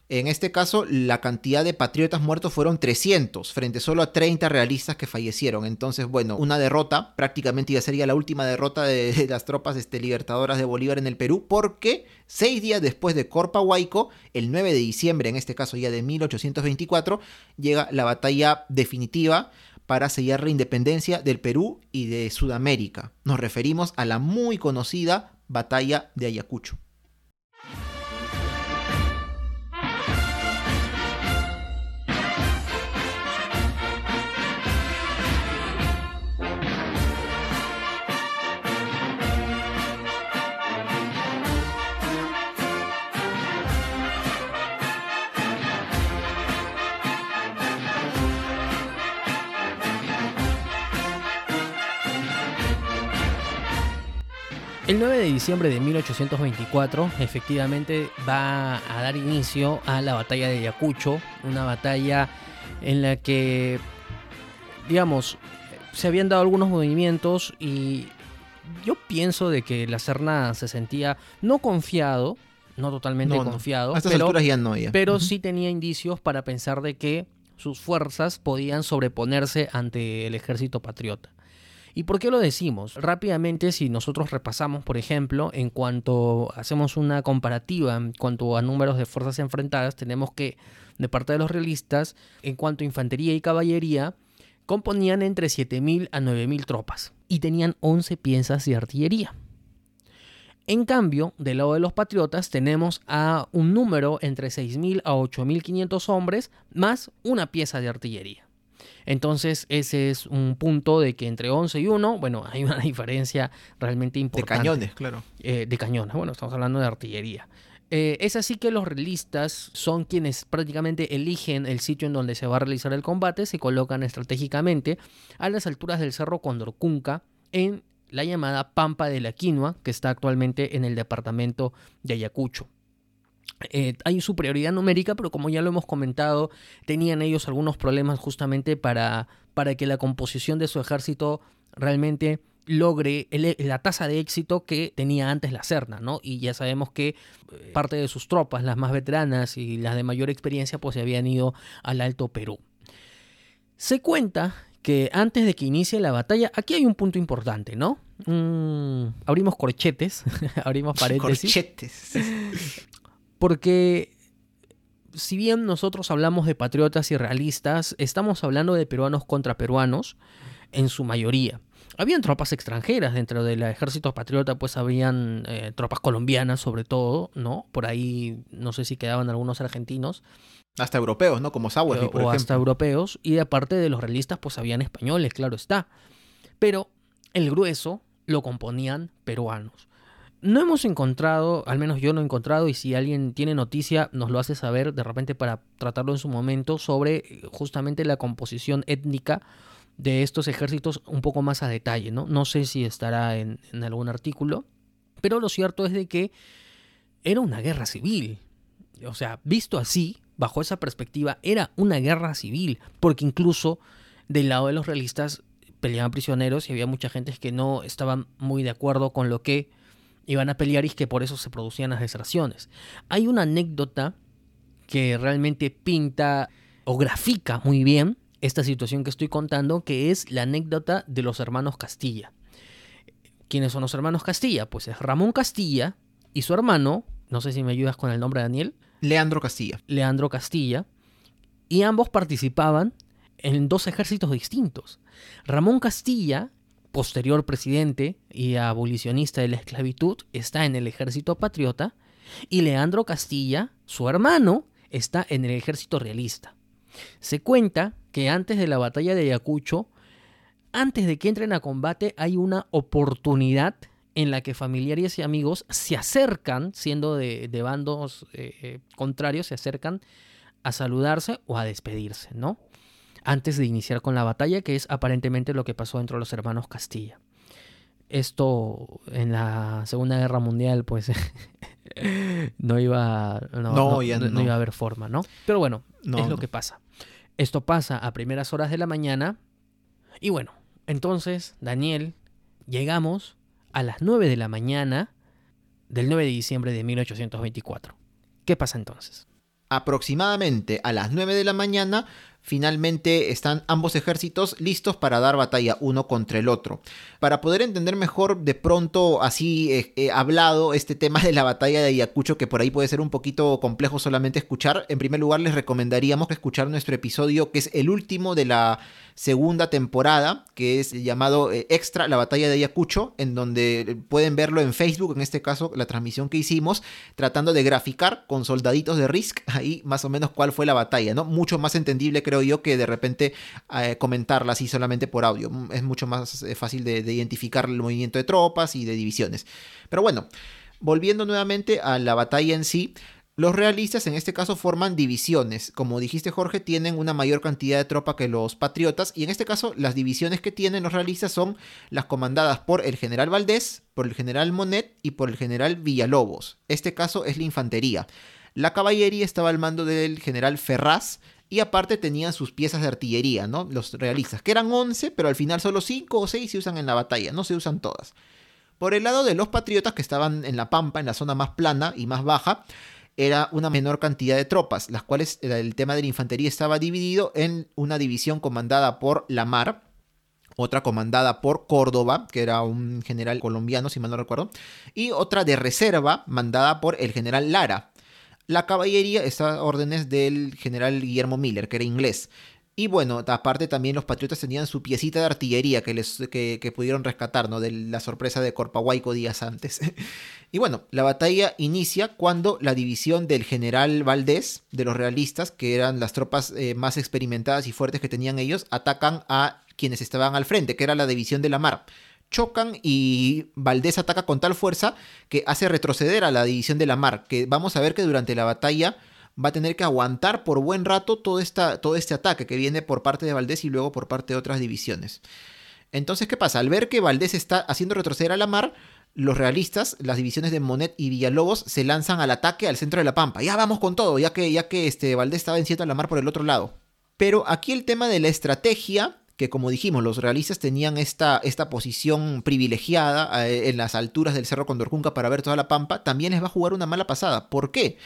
En este caso, la cantidad de patriotas muertos fueron 300, frente solo a 30 realistas que fallecieron. Entonces, bueno, una derrota, prácticamente ya sería la última derrota de, las tropas este, libertadoras de Bolívar en el Perú, porque seis días después de Corpahuayco, el 9 de diciembre, en este caso ya de 1824, llega la batalla definitiva para sellar la independencia del Perú y de Sudamérica. Nos referimos a la muy conocida Batalla de Ayacucho. El 9 de diciembre de 1824 efectivamente va a dar inicio a la batalla de Ayacucho, una batalla en la que, digamos, se habían dado algunos movimientos y yo pienso de que la Serna se sentía no confiado, no totalmente No, no. confiado, A estas pero, alturas ya no, ya. pero sí tenía indicios para pensar de que sus fuerzas podían sobreponerse ante el ejército patriota. ¿Y por qué lo decimos? Rápidamente, si nosotros repasamos, por ejemplo, en cuanto hacemos una comparativa en cuanto a números de fuerzas enfrentadas, tenemos que, de parte de los realistas, en cuanto a infantería y caballería, componían entre 7.000 a 9.000 tropas y tenían 11 piezas de artillería. En cambio, del lado de los patriotas tenemos a un número entre 6.000 a 8.500 hombres más una pieza de artillería. Entonces ese es un punto de que entre 11 y 1, bueno, hay una diferencia realmente De importante. cañones, claro. Eh, de cañones, bueno, estamos hablando de artillería. Eh, es así que los realistas son quienes prácticamente eligen el sitio en donde se va a realizar el combate, se colocan estratégicamente a las alturas del cerro Condorcunca en la llamada Pampa de la Quinoa, que está actualmente en el departamento de Ayacucho. Eh, hay superioridad numérica, pero como ya lo hemos comentado, tenían ellos algunos problemas justamente para, para que la composición de su ejército realmente logre el- la tasa de éxito que tenía antes la Serna, ¿no? Y ya sabemos que eh, parte de sus tropas, las más veteranas y las de mayor experiencia, pues se habían ido al Alto Perú. Se cuenta que antes de que inicie la batalla, aquí hay un punto importante, ¿no? Mm, abrimos corchetes, abrimos paréntesis. Corchetes. Porque si bien nosotros hablamos de patriotas y realistas, estamos hablando de peruanos contra peruanos en su mayoría. Habían tropas extranjeras dentro del ejército patriota, pues habían eh, tropas colombianas sobre todo, ¿no? Por ahí no sé si quedaban algunos argentinos Hasta europeos, ¿no? Como Sawerby, eh, por o ejemplo. hasta europeos, y aparte de los realistas, pues habían españoles, claro está. Pero el grueso lo componían peruanos. No hemos encontrado, al menos yo no he encontrado, y si alguien tiene noticia, nos lo hace saber de repente para tratarlo en su momento, sobre eh, justamente la composición étnica de estos ejércitos un poco más a detalle, ¿no? No sé si estará en, algún artículo, pero lo cierto es de que era una guerra civil. O sea, visto así, bajo esa perspectiva, era una guerra civil, porque incluso del lado de los realistas peleaban prisioneros y había mucha gente que no estaban muy de acuerdo con lo que iban a pelear y que por eso se producían las deserciones. Hay una anécdota que realmente pinta o grafica muy bien esta situación que estoy contando, que es la anécdota de los hermanos Castilla. ¿Quiénes son los hermanos Castilla? Pues es Ramón Castilla y su hermano, no sé si me ayudas con el nombre Daniel, Leandro Castilla. Leandro Castilla, y ambos participaban en dos ejércitos distintos. Ramón Castilla, posterior presidente y abolicionista de la esclavitud, está en el ejército patriota, y Leandro Castilla, su hermano, está en el ejército realista. Se cuenta que antes de la batalla de Ayacucho, antes de que entren a combate, hay una oportunidad en la que familiares y amigos se acercan, siendo de, bandos eh, eh, contrarios, se acercan a saludarse o a despedirse, ¿no? Antes de iniciar con la batalla, que es aparentemente lo que pasó entre los hermanos Castilla. Esto en la Segunda Guerra Mundial, pues no iba, no, No, no- ya no- no no. iba a haber forma, ¿no? Pero bueno, No, es lo que pasa. Esto pasa a primeras horas de la mañana. Y bueno, entonces, Daniel, llegamos a las 9 de la mañana del 9 de diciembre de 1824. ¿Qué pasa entonces? Aproximadamente a las 9 de la mañana, finalmente están ambos ejércitos listos para dar batalla uno contra el otro. Para poder entender mejor de pronto así eh, eh, hablado este tema de la batalla de Ayacucho que por ahí puede ser un poquito complejo solamente escuchar, en primer lugar les recomendaríamos que escuchar nuestro episodio que es el último de la segunda temporada, que es llamado eh, Extra, la batalla de Ayacucho, en donde pueden verlo en Facebook, en este caso la transmisión que hicimos, tratando de graficar con soldaditos de Risk ahí más o menos cuál fue la batalla, ¿no? Mucho más entendible creo yo que de repente eh, comentarla así solamente por audio. Es mucho más eh, fácil de identificar el movimiento de tropas y de divisiones. Pero bueno, volviendo nuevamente a la batalla en sí, los realistas en este caso forman divisiones. Como dijiste Jorge, tienen una mayor cantidad de tropa que los patriotas y en este caso las divisiones que tienen los realistas son las comandadas por el general Valdés, por el general Monet y por el general Villalobos. Este caso es la infantería. La caballería estaba al mando del general Ferraz y aparte tenían sus piezas de artillería, ¿no? Los realistas, que eran 11, pero al final solo 5 o 6 se usan en la batalla, no se usan todas. Por el lado de los patriotas que estaban en la pampa, en la zona más plana y más baja, era una menor cantidad de tropas, las cuales el tema de la infantería estaba dividido en una división comandada por Lamar, otra comandada por Córdoba, que era un general colombiano, si mal no recuerdo, y otra de reserva mandada por el general Lara. La caballería está a órdenes del general Guillermo Miller, que era inglés. Y bueno, aparte también los patriotas tenían su piecita de artillería que, les, que, pudieron rescatar, ¿no? De la sorpresa de Corpahuayco días antes. y bueno, la batalla inicia cuando la división del general Valdés, de los realistas, que eran las tropas eh, más experimentadas y fuertes que tenían ellos, atacan a quienes estaban al frente, que era la división de la mar. Chocan y Valdés ataca con tal fuerza que hace retroceder a la división de la mar, que vamos a ver que durante la batalla va a tener que aguantar por buen rato todo, esta, todo este ataque que viene por parte de Valdés y luego por parte de otras divisiones. Entonces, ¿qué pasa? Al ver que Valdés está haciendo retroceder a la mar, los realistas, las divisiones de Monet y Villalobos, se lanzan al ataque al centro de la Pampa. Ya vamos con todo, ya que, ya que este, Valdés está venciendo a la mar por el otro lado. Pero aquí el tema de la estrategia, que como dijimos, los realistas tenían esta, esta posición privilegiada eh, en las alturas del Cerro Condorcunca para ver toda la Pampa, también les va a jugar una mala pasada. ¿Por qué?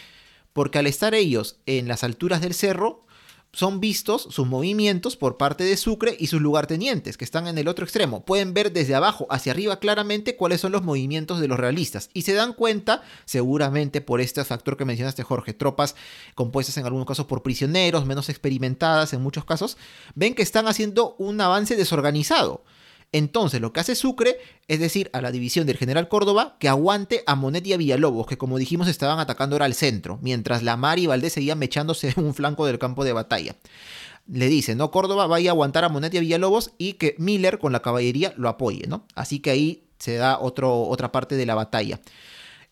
porque al estar ellos en las alturas del cerro, son vistos sus movimientos por parte de Sucre y sus lugartenientes, que están en el otro extremo. Pueden ver desde abajo hacia arriba claramente cuáles son los movimientos de los realistas y se dan cuenta, seguramente por este factor que mencionaste Jorge, tropas compuestas en algunos casos por prisioneros, menos experimentadas en muchos casos, ven que están haciendo un avance desorganizado. Entonces, lo que hace Sucre es decir a la división del general Córdoba que aguante a Monet y a Villalobos, que como dijimos estaban atacando ahora al centro, mientras Lamar y Valdés seguían mechándose en un flanco del campo de batalla. Le dice, ¿no? Córdoba vaya a aguantar a Monet y a Villalobos y que Miller con la caballería lo apoye, ¿no? Así que ahí se da otro, otra parte de la batalla.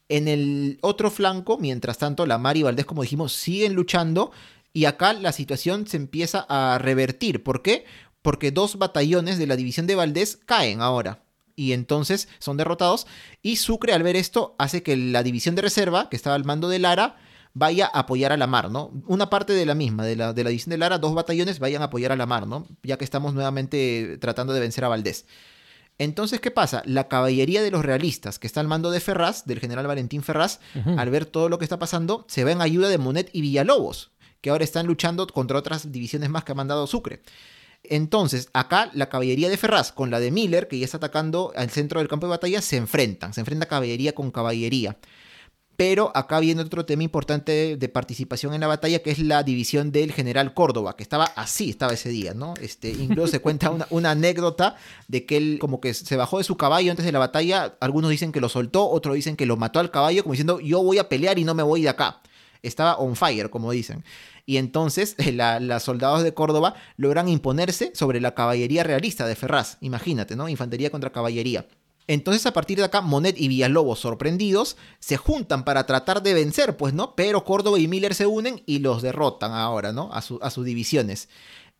En el otro flanco, mientras tanto, Lamar y Valdés, como dijimos, siguen luchando. Y acá la situación se empieza a revertir. ¿Por qué? Porque dos batallones de la división de Valdés caen ahora. Y entonces son derrotados. Y Sucre, al ver esto, hace que la división de reserva, que estaba al mando de Lara, vaya a apoyar a la mar, ¿no? Una parte de la misma, de la, de la división de Lara, dos batallones vayan a apoyar a la mar, ¿no? Ya que estamos nuevamente tratando de vencer a Valdés. Entonces, ¿qué pasa? La caballería de los realistas, que está al mando de Ferraz, del general Valentín Ferraz, al ver todo lo que está pasando, se va en ayuda de Monet y Villalobos, que ahora están luchando contra otras divisiones más que ha mandado Sucre. Entonces, acá la caballería de Ferraz con la de Miller, que ya está atacando al centro del campo de batalla, se enfrentan. Se enfrenta caballería con caballería. Pero acá viene otro tema importante de, participación en la batalla, que es la división del general Córdoba, que estaba así, estaba ese día, ¿no? Este, incluso se cuenta una, una, anécdota de que él como que se bajó de su caballo antes de la batalla. Algunos dicen que lo soltó, otros dicen que lo mató al caballo, como diciendo, yo voy a pelear y no me voy de acá. Estaba on fire, como dicen y entonces los soldados de Córdoba logran imponerse sobre la caballería realista de Ferraz. Imagínate, ¿no? Infantería contra caballería. Entonces a partir de acá Monet y Villalobos sorprendidos se juntan para tratar de vencer, pues no, pero Córdoba y Miller se unen y los derrotan ahora, ¿no? A, a sus divisiones.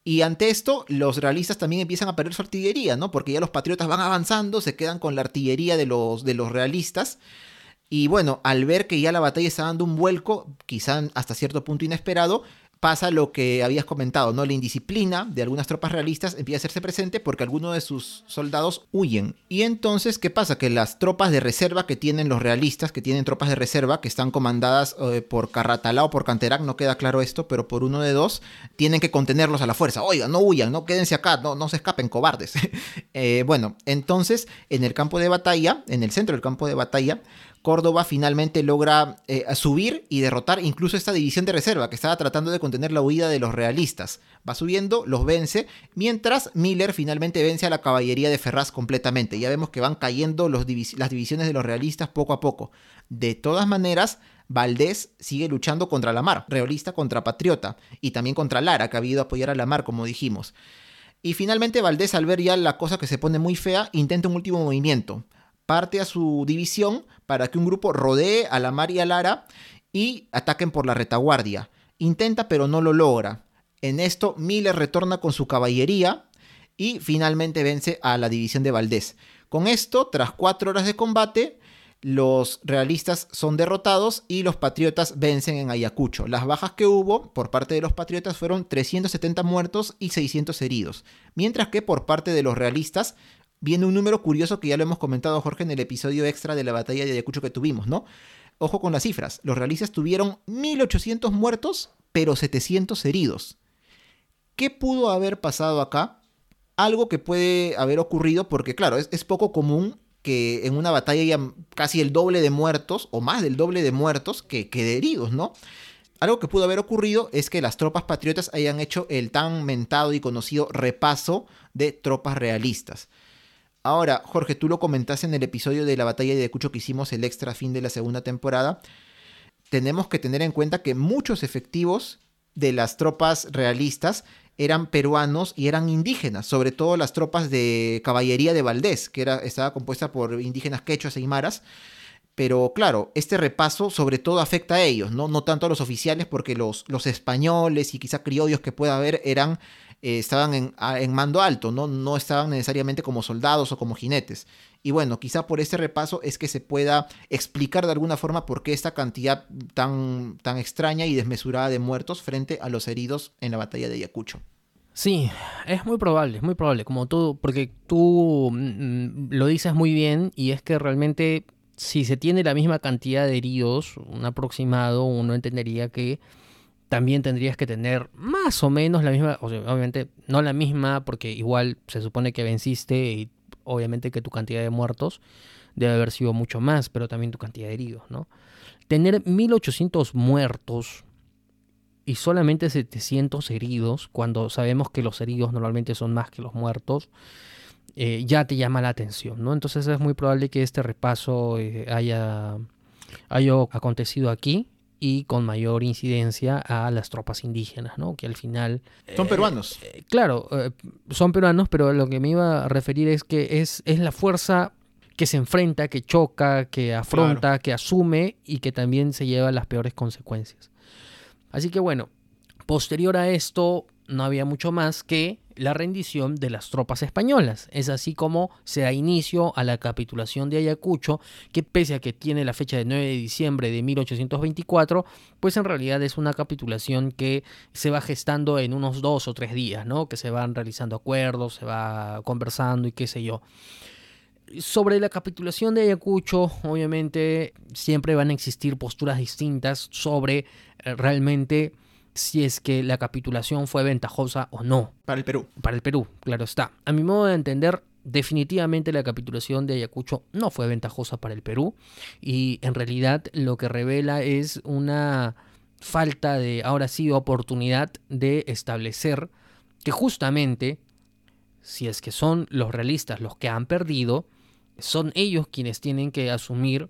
Y ante esto, los realistas también empiezan a perder su artillería, ¿no? Porque ya los patriotas van avanzando, se quedan con la artillería de los, de los realistas. Y bueno, al ver que ya la batalla está dando un vuelco, quizá hasta cierto punto inesperado, pasa lo que habías comentado, ¿no? La indisciplina de algunas tropas realistas empieza a hacerse presente porque algunos de sus soldados huyen. Y entonces, ¿qué pasa? Que las tropas de reserva que tienen los realistas, que tienen tropas de reserva, que están comandadas eh, por Carratalá o por Canterac, no queda claro esto, pero por uno de dos, tienen que contenerlos a la fuerza. Oigan, no huyan, no quédense acá, no, no se escapen, cobardes. Eh, bueno, entonces, en el campo de batalla, en el centro del campo de batalla, Córdoba finalmente logra eh, subir y derrotar incluso esta división de reserva que estaba tratando de contener la huida de los realistas. Va subiendo, los vence, mientras Miller finalmente vence a la caballería de Ferraz completamente. Ya vemos que van cayendo las divisiones de los realistas poco a poco. De todas maneras, Valdés sigue luchando contra la mar, realista contra patriota, y también contra Lara, que ha ido a apoyar a la mar, como dijimos. Y finalmente Valdés, al ver ya la cosa que se pone muy fea, intenta un último movimiento parte a su división para que un grupo rodee a la Mar y a Lara y ataquen por la retaguardia. Intenta pero no lo logra. En esto Miller retorna con su caballería y finalmente vence a la división de Valdés. Con esto, tras cuatro horas de combate, los realistas son derrotados y los patriotas vencen en Ayacucho. Las bajas que hubo por parte de los patriotas fueron 370 muertos y 600 heridos, mientras que por parte de los realistas viene un número curioso que ya lo hemos comentado, Jorge, en el episodio extra de la batalla de Ayacucho que tuvimos, ¿no? Ojo con las cifras. Los realistas tuvieron 1800 muertos, pero 700 heridos. ¿Qué pudo haber pasado acá? Algo que puede haber ocurrido porque, claro, es, poco común que en una batalla haya casi el doble de muertos, o más del doble de muertos, que, que de heridos, ¿no? Algo que pudo haber ocurrido es que las tropas patriotas hayan hecho el tan mentado y conocido repaso de tropas realistas. Ahora, Jorge, tú lo comentaste en el episodio de la batalla de Ayacucho que hicimos el extra fin de la segunda temporada. Tenemos que tener en cuenta que muchos efectivos de las tropas realistas eran peruanos y eran indígenas, sobre todo las tropas de caballería de Valdés, que era, estaba compuesta por indígenas quechuas e aymaras. Pero claro, este repaso sobre todo afecta a ellos, no, no tanto a los oficiales, porque los, los españoles y quizá criollos que pueda haber eran eh, estaban en, mando alto, ¿no? no estaban necesariamente como soldados o como jinetes. Y bueno, quizá por este repaso es que se pueda explicar de alguna forma por qué esta cantidad tan, tan extraña y desmesurada de muertos frente a los heridos en la batalla de Ayacucho. Sí, es muy probable, es muy probable, como tú, porque tú mm, lo dices muy bien y es que realmente si se tiene la misma cantidad de heridos, un aproximado, uno entendería que también tendrías que tener más o menos la misma, obviamente no la misma, porque igual se supone que venciste y obviamente que tu cantidad de muertos debe haber sido mucho más, pero también tu cantidad de heridos, ¿no? Tener 1800 muertos y solamente 700 heridos, cuando sabemos que los heridos normalmente son más que los muertos, eh, ya te llama la atención, ¿no? Entonces es muy probable que este repaso eh, haya, haya acontecido aquí y con mayor incidencia a las tropas indígenas, ¿no? Que al final... Son eh, peruanos. Eh, claro, eh, son peruanos, pero lo que me iba a referir es que es, es la fuerza que se enfrenta, que choca, que afronta, que asume y que también se lleva las peores consecuencias. Así que bueno, posterior a esto no había mucho más que la rendición de las tropas españolas. Es así como se da inicio a la capitulación de Ayacucho, que pese a que tiene la fecha de 9 de diciembre de 1824, pues en realidad es una capitulación que se va gestando en unos dos o tres días, ¿no? Que se van realizando acuerdos, se va conversando y qué sé yo. Sobre la capitulación de Ayacucho, obviamente siempre van a existir posturas distintas sobre eh, realmente si es que la capitulación fue ventajosa o no. Para el Perú. Para el Perú, claro está. A mi modo de entender, definitivamente la capitulación de Ayacucho no fue ventajosa para el Perú y en realidad lo que revela es una falta de, ahora sí, oportunidad de establecer que justamente, si es que son los realistas los que han perdido, son ellos quienes tienen que asumir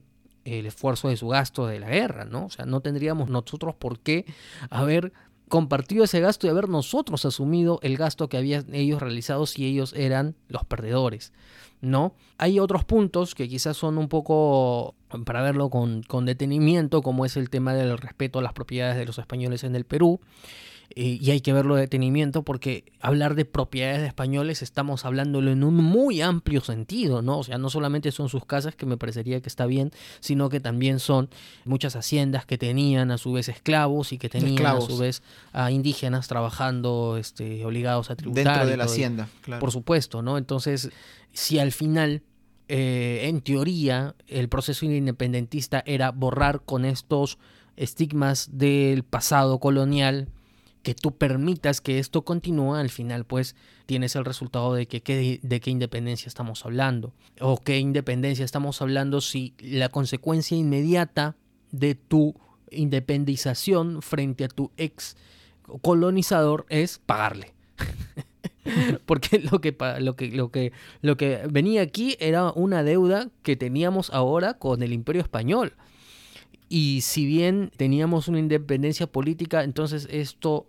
el esfuerzo de su gasto de la guerra, ¿no? O sea, no tendríamos nosotros por qué haber compartido ese gasto y haber nosotros asumido el gasto que habían ellos realizado si ellos eran los perdedores, ¿no? Hay otros puntos que quizás son un poco para verlo con, con detenimiento, como es el tema del respeto a las propiedades de los españoles en el Perú. Eh, y hay que verlo de detenimiento porque hablar de propiedades de españoles estamos hablándolo en un muy amplio sentido, ¿no? O sea, no solamente son sus casas, que me parecería que está bien, sino que también son muchas haciendas que tenían a su vez esclavos y que tenían a su vez a indígenas trabajando este, obligados a tributar. Dentro de la hacienda, claro. Por supuesto, ¿no? Entonces, si al final eh, en teoría, el proceso independentista era borrar con estos estigmas del pasado colonial, que tú permitas que esto continúe, al final pues tienes el resultado de que, de qué independencia estamos hablando. O qué independencia estamos hablando si la consecuencia inmediata de tu independización frente a tu ex colonizador es pagarle. Porque lo que, lo, que, lo, que, lo que venía aquí era una deuda que teníamos ahora con el imperio español. Y si bien teníamos una independencia política, entonces esto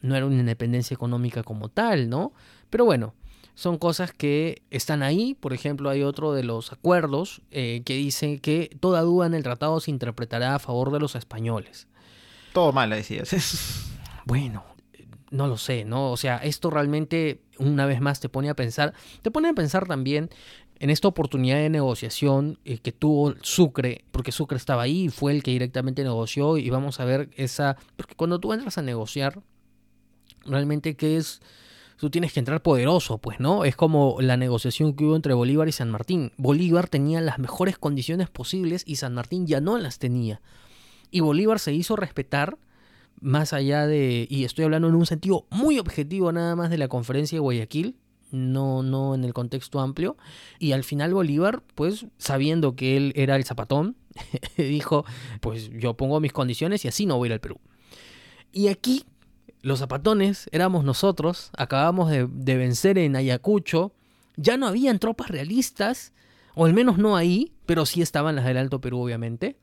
no era una independencia económica como tal, ¿no? Pero bueno, son cosas que están ahí. Por ejemplo, hay otro de los acuerdos eh, que dice que toda duda en el tratado se interpretará a favor de los españoles. Todo mal, decías. Bueno, no lo sé, ¿no? O sea, esto realmente una vez más te pone a pensar, te pone a pensar también en esta oportunidad de negociación eh, que tuvo Sucre, porque Sucre estaba ahí, fue el que directamente negoció y vamos a ver esa, porque cuando tú entras a negociar, realmente qué es, tú tienes que entrar poderoso, pues, ¿no? Es como la negociación que hubo entre Bolívar y San Martín. Bolívar tenía las mejores condiciones posibles y San Martín ya no las tenía. Y Bolívar se hizo respetar más allá de, y estoy hablando en un sentido muy objetivo nada más de la conferencia de Guayaquil, no, no en el contexto amplio, y al final Bolívar, pues sabiendo que él era el zapatón, dijo, pues yo pongo mis condiciones y así no voy a ir al Perú. Y aquí los zapatones éramos nosotros, acabamos de, vencer en Ayacucho, ya no habían tropas realistas, o al menos no ahí, pero sí estaban las del Alto Perú obviamente,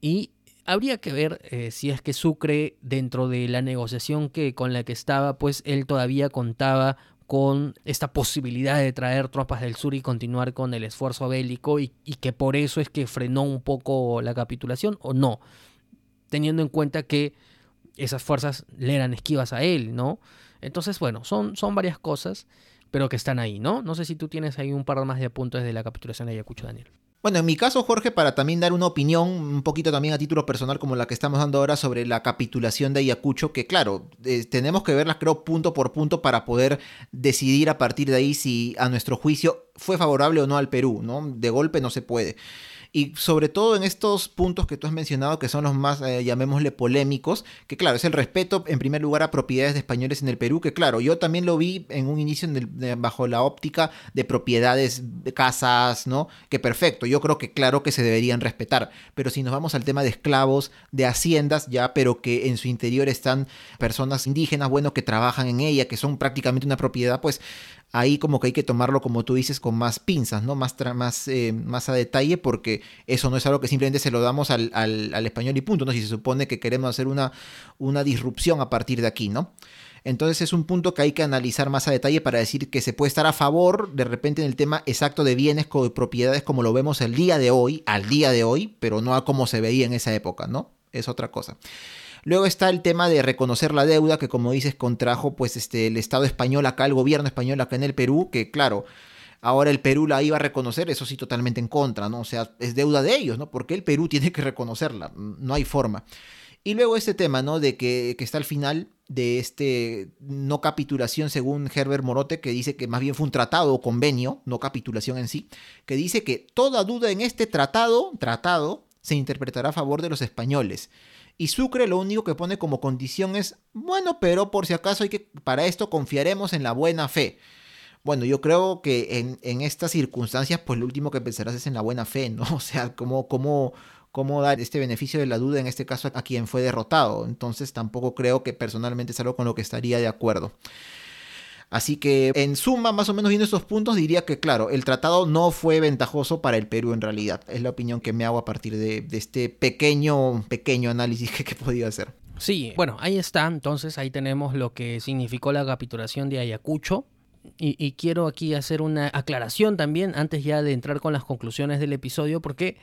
y Habría que ver eh, si es que Sucre, dentro de la negociación que, con la que estaba, pues él todavía contaba con esta posibilidad de traer tropas del sur y continuar con el esfuerzo bélico y, que por eso es que frenó un poco la capitulación o no, teniendo en cuenta que esas fuerzas le eran esquivas a él, ¿no? Entonces, bueno, son, son varias cosas, pero que están ahí, ¿no? No sé si tú tienes ahí un par más de apuntes de la capitulación de Ayacucho, Daniel. Bueno, en mi caso, Jorge, para también dar una opinión, un poquito también a título personal, como la que estamos dando ahora sobre la capitulación de Ayacucho, que claro, eh, tenemos que verlas, creo, punto por punto para poder decidir a partir de ahí si a nuestro juicio fue favorable o no al Perú, ¿no? De golpe no se puede. Y sobre todo en estos puntos que tú has mencionado, que son los más, eh, llamémosle, polémicos, que claro, es el respeto en primer lugar a propiedades de españoles en el Perú, que claro, yo también lo vi en un inicio bajo la óptica de propiedades, de casas, ¿no? Que perfecto, yo creo que claro que se deberían respetar, pero si nos vamos al tema de esclavos, de haciendas, ya, pero que en su interior están personas indígenas, bueno, que trabajan en ella, que son prácticamente una propiedad, pues ahí como que hay que tomarlo, como tú dices, con más pinzas, ¿no? Más, más, eh, más a detalle, porque eso no es algo que simplemente se lo damos al, español y punto, ¿no? Si se supone que queremos hacer una, una disrupción a partir de aquí, ¿no? Entonces es un punto que hay que analizar más a detalle para decir que se puede estar a favor de repente en el tema exacto de bienes de propiedades como lo vemos el día de hoy, al día de hoy, pero no a como se veía en esa época, ¿no? Es otra cosa. Luego está el tema de reconocer la deuda que como dices contrajo pues este el Estado español acá, el gobierno español acá en el Perú, que claro, ahora el Perú la iba a reconocer, eso sí totalmente en contra, ¿no? O sea, es deuda de ellos, ¿no? Porque el Perú tiene que reconocerla, no hay forma. Y luego este tema, ¿no? De que, está al final de este no capitulación según Herbert Morote, que dice que más bien fue un tratado o convenio, no capitulación en sí, que dice que toda duda en este tratado, tratado, se interpretará a favor de los españoles. Y Sucre lo único que pone como condición es, bueno, pero por si acaso hay que, para esto confiaremos en la buena fe. Bueno, yo creo que en, en estas circunstancias, pues lo último que pensarás es en la buena fe, ¿no? O sea, cómo, cómo, cómo dar este beneficio de la duda en este caso a quien fue derrotado. Entonces tampoco creo que personalmente es algo con lo que estaría de acuerdo. Así que en suma, más o menos viendo estos puntos, diría que claro, el tratado no fue ventajoso para el Perú en realidad. Es la opinión que me hago a partir de, este pequeño, pequeño análisis que, he podido hacer. Sí, bueno, ahí está, entonces ahí tenemos lo que significó la capitulación de Ayacucho. Y, quiero aquí hacer una aclaración también antes ya de entrar con las conclusiones del episodio, porque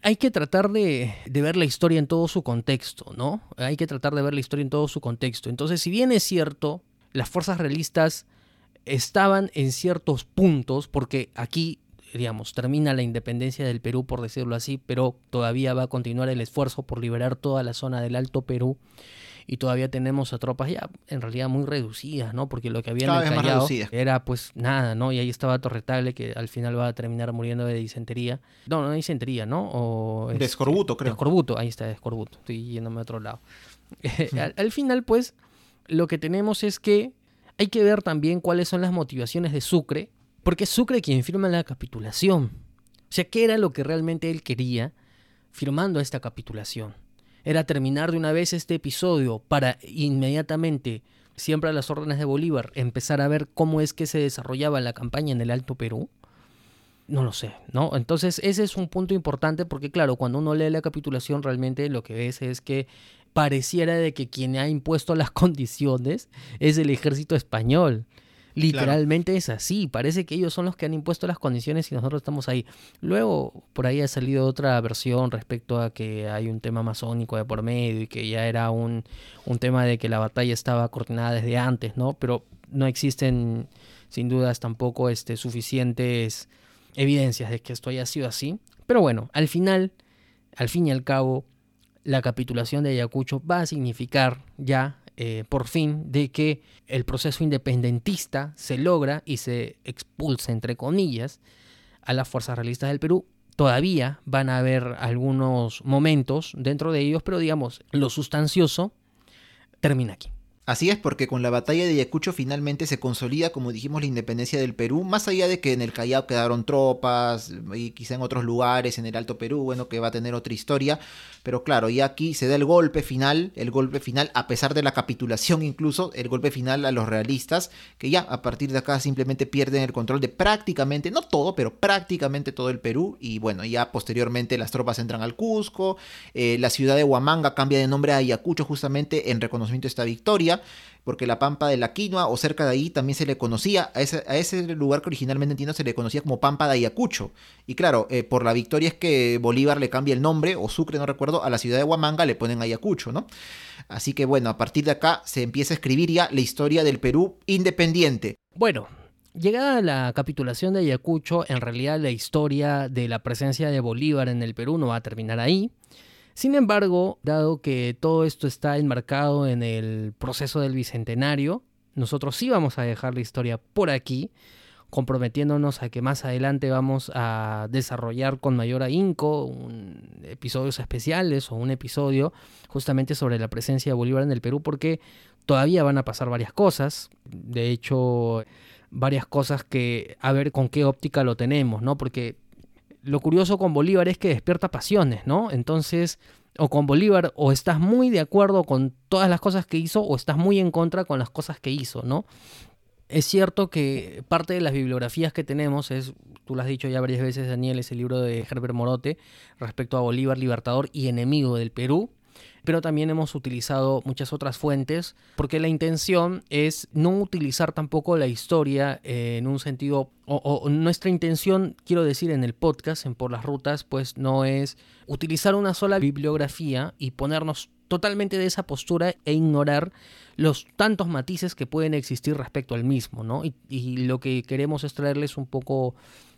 hay que tratar de, ver la historia en todo su contexto, ¿no? Hay que tratar de ver la historia en todo su contexto. Entonces, si bien es cierto, las fuerzas realistas estaban en ciertos puntos, porque aquí, digamos, termina la independencia del Perú, por decirlo así, pero todavía va a continuar el esfuerzo por liberar toda la zona del Alto Perú y todavía tenemos a tropas ya en realidad muy reducidas, ¿no? Porque lo que había en el Callao era pues nada, ¿no? Y ahí estaba Torretable que al final va a terminar muriendo de disentería. No, no disentería, ¿no? O, de escorbuto, creo. De escorbuto, ahí está, de escorbuto. Estoy yéndome a otro lado. al, al final, pues, lo que tenemos es que hay que ver también cuáles son las motivaciones de Sucre, porque es Sucre quien firma la capitulación. O sea, ¿qué era lo que realmente él quería firmando esta capitulación? era terminar de una vez este episodio para inmediatamente, siempre a las órdenes de Bolívar, empezar a ver cómo es que se desarrollaba la campaña en el Alto Perú. No lo sé, ¿no? Entonces ese es un punto importante porque claro, cuando uno lee la capitulación realmente lo que ves es que pareciera de que quien ha impuesto las condiciones es el ejército español. Literalmente es así, parece que ellos son los que han impuesto las condiciones y nosotros estamos ahí. Luego por ahí ha salido otra versión respecto a que hay un tema masónico de por medio y que ya era un, un tema de que la batalla estaba coordinada desde antes, ¿no? Pero no existen sin dudas tampoco este, suficientes evidencias de que esto haya sido así. Pero bueno, al final, al fin y al cabo, la capitulación de Ayacucho va a significar ya eh, por fin de que el proceso independentista se logra y se expulsa, entre comillas, a las fuerzas realistas del Perú. Todavía van a haber algunos momentos dentro de ellos, pero digamos, lo sustancioso termina aquí. Así es porque con la batalla de Ayacucho finalmente se consolida, como dijimos, la independencia del Perú, más allá de que en el Callao quedaron tropas y quizá en otros lugares, en el Alto Perú, bueno, que va a tener otra historia, pero claro, y aquí se da el golpe final, el golpe final, a pesar de la capitulación incluso, el golpe final a los realistas, que ya a partir de acá simplemente pierden el control de prácticamente, no todo, pero prácticamente todo el Perú, y bueno, ya posteriormente las tropas entran al Cusco, eh, la ciudad de Huamanga cambia de nombre a Ayacucho justamente en reconocimiento de esta victoria, porque la Pampa de la Quinoa o cerca de ahí también se le conocía, a ese, lugar que originalmente entiendo se le conocía como Pampa de Ayacucho. Y claro, eh, por la victoria es que Bolívar le cambia el nombre, o Sucre, no recuerdo, a la ciudad de Huamanga le ponen Ayacucho, ¿no? Así que bueno, a partir de acá se empieza a escribir ya la historia del Perú independiente. Bueno, Llegada la capitulación de Ayacucho, en realidad la historia de la presencia de Bolívar en el Perú no va a terminar ahí. Sin embargo, dado que todo esto está enmarcado en el proceso del Bicentenario, nosotros sí vamos a dejar la historia por aquí, comprometiéndonos a que más adelante vamos a desarrollar con mayor ahínco episodios especiales o un episodio justamente sobre la presencia de Bolívar en el Perú, porque todavía van a pasar varias cosas. De hecho, varias cosas que a ver con qué óptica lo tenemos, ¿no? Porque lo curioso con Bolívar es que despierta pasiones, ¿no? Entonces, o con Bolívar, o estás muy de acuerdo con todas las cosas que hizo, o estás muy en contra con las cosas que hizo, ¿no? Es cierto que parte de las bibliografías que tenemos es, tú lo has dicho ya varias veces, Daniel, es el libro de Herbert Morote respecto a Bolívar, libertador y enemigo del Perú, pero también hemos utilizado muchas otras fuentes porque la intención es no utilizar tampoco la historia en un sentido, o, nuestra intención, quiero decir, en el podcast, en Por las Rutas, pues no es utilizar una sola bibliografía y ponernos totalmente de esa postura e ignorar los tantos matices que pueden existir respecto al mismo, ¿no? Y, y lo que queremos es traerles un poco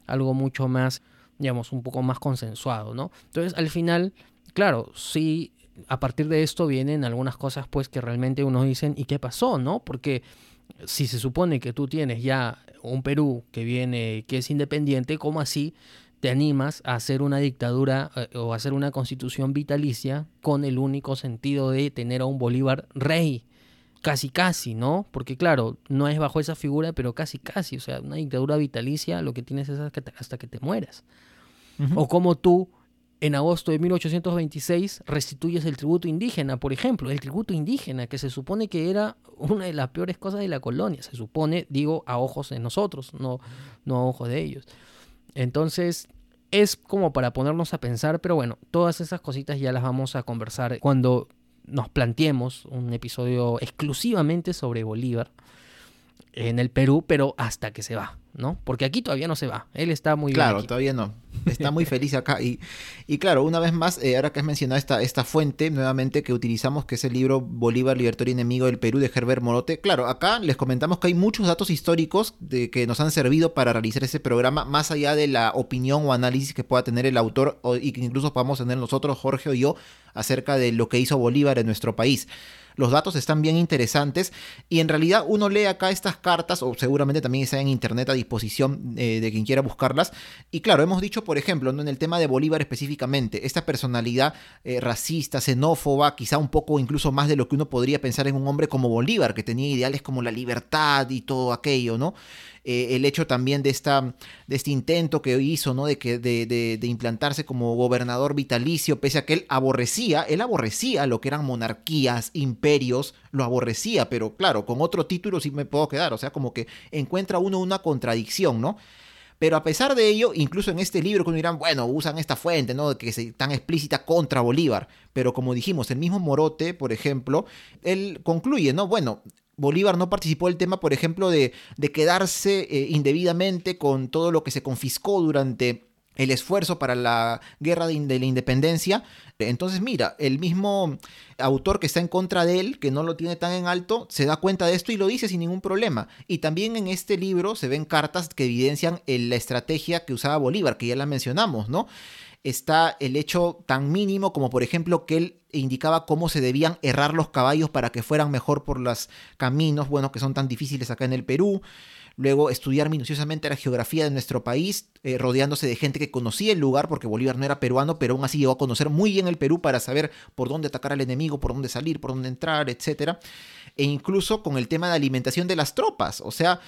algo mucho más, digamos, un poco más consensuado, ¿no? Entonces, al final, claro, sí a partir de esto vienen algunas cosas pues que realmente uno dicen, ¿y qué pasó? ¿No? Porque si se supone que tú tienes ya un Perú que viene, que es independiente, ¿cómo así te animas a hacer una dictadura eh, o hacer una constitución vitalicia con el único sentido de tener a un Bolívar rey? Casi, casi, ¿no? Porque claro, no es bajo esa figura, pero casi, casi. O sea, una dictadura vitalicia lo que tienes es hasta que te, mueras. O como tú en agosto de 1826 restituyes el tributo indígena, por ejemplo, el tributo indígena, que se supone que era una de las peores cosas de la colonia, se supone, digo, a ojos de nosotros, no, no a ojos de ellos. Entonces, es como para ponernos a pensar, pero bueno, todas esas cositas ya las vamos a conversar cuando nos planteemos un episodio exclusivamente sobre Bolívar en el Perú, pero hasta que se va, ¿no? Porque aquí todavía no se va. Él está muy Claro, todavía no. Está muy feliz acá. Y, y claro, una vez más, eh, ahora que has mencionado esta, esta fuente nuevamente que utilizamos, que es el libro Bolívar, Libertador y Enemigo del Perú de Herbert Morote. Claro, acá les comentamos que hay muchos datos históricos de, que nos han servido para realizar ese programa, más allá de la opinión o análisis que pueda tener el autor o, y que incluso podamos tener nosotros, Jorge o yo, acerca de lo que hizo Bolívar en nuestro país. Los datos están bien interesantes y en realidad uno lee acá estas cartas o seguramente también están en internet a disposición eh, de quien quiera buscarlas. Y claro, hemos dicho, por ejemplo, en el tema de Bolívar específicamente, esta personalidad eh, racista, xenófoba, quizá un poco incluso más de lo que uno podría pensar en un hombre como Bolívar, que tenía ideales como la libertad y todo aquello, ¿no? Eh, el hecho también de, esta, de este intento que hizo, ¿no? De, que, de, de, implantarse como gobernador vitalicio, pese a que él aborrecía, él aborrecía lo que eran monarquías, imperios, lo aborrecía, pero claro, con otro título sí me puedo quedar, o sea, como que encuentra uno una contradicción, ¿no? Pero a pesar de ello, incluso en este libro que uno dirán, bueno, usan esta fuente, ¿no? Que es tan explícita contra Bolívar. Pero como dijimos, el mismo Morote, por ejemplo, él concluye, ¿no? Bueno, Bolívar no participó del tema, por ejemplo, de, de quedarse eh, indebidamente con todo lo que se confiscó durante el esfuerzo para la guerra de, la independencia. Entonces, mira, el mismo autor que está en contra de él, que no lo tiene tan en alto, se da cuenta de esto y lo dice sin ningún problema. Y también en este libro se ven cartas que evidencian la estrategia que usaba Bolívar, que ya la mencionamos, ¿no? Está el hecho tan mínimo como por ejemplo que él indicaba cómo se debían errar los caballos para que fueran mejor por los caminos, bueno, que son tan difíciles acá en el Perú. Luego estudiar minuciosamente la geografía de nuestro país, eh, rodeándose de gente que conocía el lugar, porque Bolívar no era peruano, pero aún así llegó a conocer muy bien el Perú para saber por dónde atacar al enemigo, por dónde salir, por dónde entrar, etc. E incluso con el tema de alimentación de las tropas. O sea,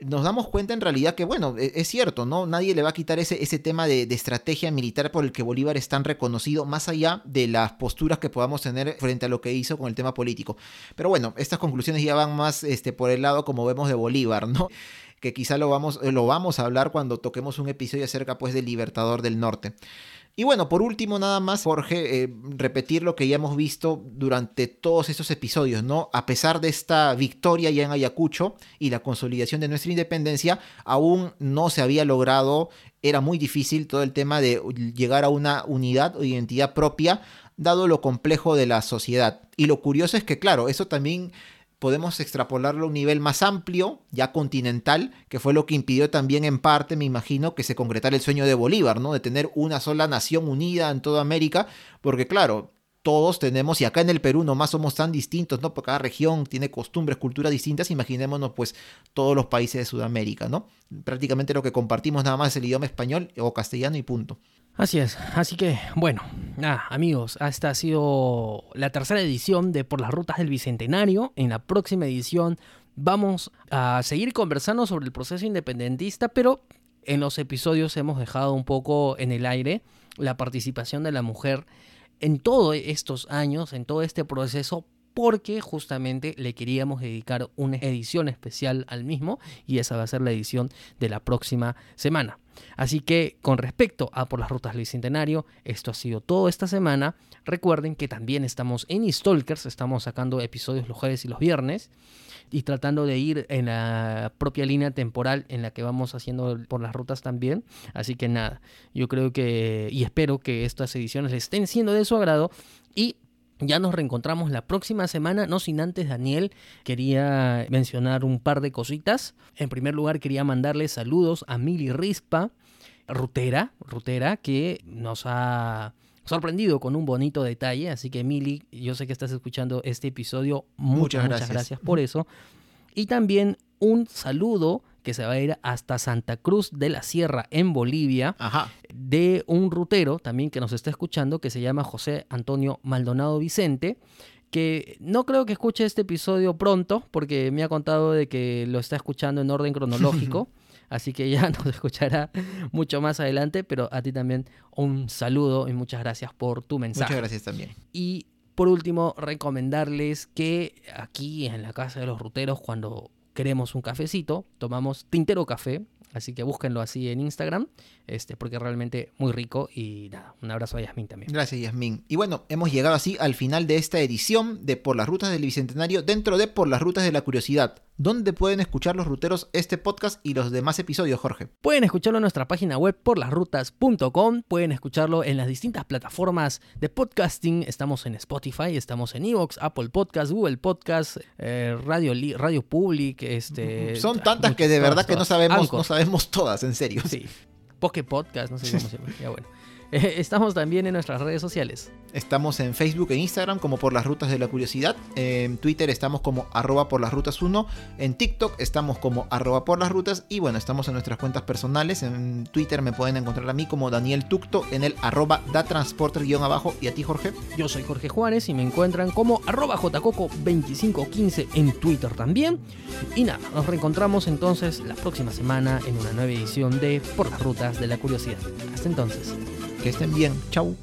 nos damos cuenta en realidad que, bueno, e, es cierto, ¿no? Nadie le va a quitar ese, ese tema de, de, estrategia militar por el que Bolívar es tan reconocido, más allá de las posturas que podamos tener frente a lo que hizo con el tema político. Pero bueno, estas conclusiones ya van más este, por el lado, como vemos, de Bolívar, ¿no? Que quizá lo vamos, lo vamos a hablar cuando toquemos un episodio acerca, pues, del Libertador del Norte. Y bueno, por último, nada más, Jorge, eh, repetir lo que ya hemos visto durante todos estos episodios, ¿no? A pesar de esta victoria ya en Ayacucho y la consolidación de nuestra independencia, aún no se había logrado, era muy difícil todo el tema de llegar a una unidad o identidad propia, dado lo complejo de la sociedad. Y lo curioso es que, claro, eso también podemos extrapolarlo a un nivel más amplio, ya continental, que fue lo que impidió también en parte, me imagino, que se concretara el sueño de Bolívar, ¿no? De tener una sola nación unida en toda América, porque claro, todos tenemos, y acá en el Perú nomás somos tan distintos, ¿no? Porque cada región tiene costumbres, culturas distintas, imaginémonos pues todos los países de Sudamérica, ¿no? Prácticamente lo que compartimos nada más es el idioma español o castellano y punto. Así es, así que bueno, nada, amigos, esta ha sido la tercera edición de Por las Rutas del Bicentenario. En la próxima edición vamos a seguir conversando sobre el proceso independentista, pero en los episodios hemos dejado un poco en el aire la participación de la mujer en todos estos años, en todo este proceso, porque justamente le queríamos dedicar una edición especial al mismo y esa va a ser la edición de la próxima semana. Así que con respecto a Por las Rutas del Bicentenario, esto ha sido todo esta semana. Recuerden que también estamos en Stalkers, estamos sacando episodios los jueves y los viernes y tratando de ir en la propia línea temporal en la que vamos haciendo por las rutas también. Así que nada, yo creo que y espero que estas ediciones estén siendo de su agrado y ya nos reencontramos la próxima semana, no sin antes Daniel quería mencionar un par de cositas. En primer lugar quería mandarle saludos a Mili Rispa, rutera, rutera que nos ha sorprendido con un bonito detalle, así que Mili, yo sé que estás escuchando este episodio, muchas, muchas gracias, gracias por eso. Y también un saludo que se va a ir hasta Santa Cruz de la Sierra en Bolivia, Ajá. de un rutero también que nos está escuchando, que se llama José Antonio Maldonado Vicente, que no creo que escuche este episodio pronto, porque me ha contado de que lo está escuchando en orden cronológico. así que ya nos escuchará mucho más adelante, pero a ti también un saludo y muchas gracias por tu mensaje. Muchas gracias también. Y por último, recomendarles que aquí en la Casa de los Ruteros, cuando queremos un cafecito, tomamos Tintero Café, así que búsquenlo así en Instagram, este, porque realmente muy rico y nada, un abrazo a Yasmín también. Gracias Yasmín. Y bueno, hemos llegado así al final de esta edición de Por las Rutas del Bicentenario dentro de Por las Rutas de la Curiosidad. ¿Dónde pueden escuchar los ruteros este podcast y los demás episodios, Jorge? Pueden escucharlo en nuestra página web por lasrutas.com, pueden escucharlo en las distintas plataformas de podcasting, estamos en Spotify, estamos en Evox, Apple Podcast, Google Podcast, eh, Radio, Radio Public, este... Son tantas muchas- que de todas, verdad que sabemos, no sabemos todas, en serio. Sí. Poke Podcast, no sé cómo se llama. Ya bueno. Eh, estamos también en nuestras redes sociales. Estamos en Facebook e Instagram como por las rutas de la curiosidad. En Twitter estamos como arroba por las rutas 1. En TikTok estamos como arroba por las rutas. Y bueno, estamos en nuestras cuentas personales. En Twitter me pueden encontrar a mí como Daniel Tucto en el arroba da transporter guion abajo. Y a ti, Jorge. Yo soy Jorge Juárez y me encuentran como arroba jcoco2515 en Twitter también. Y nada, nos reencontramos entonces la próxima semana en una nueva edición de Por las Rutas de la Curiosidad. Hasta entonces. Que estén bien. Chau.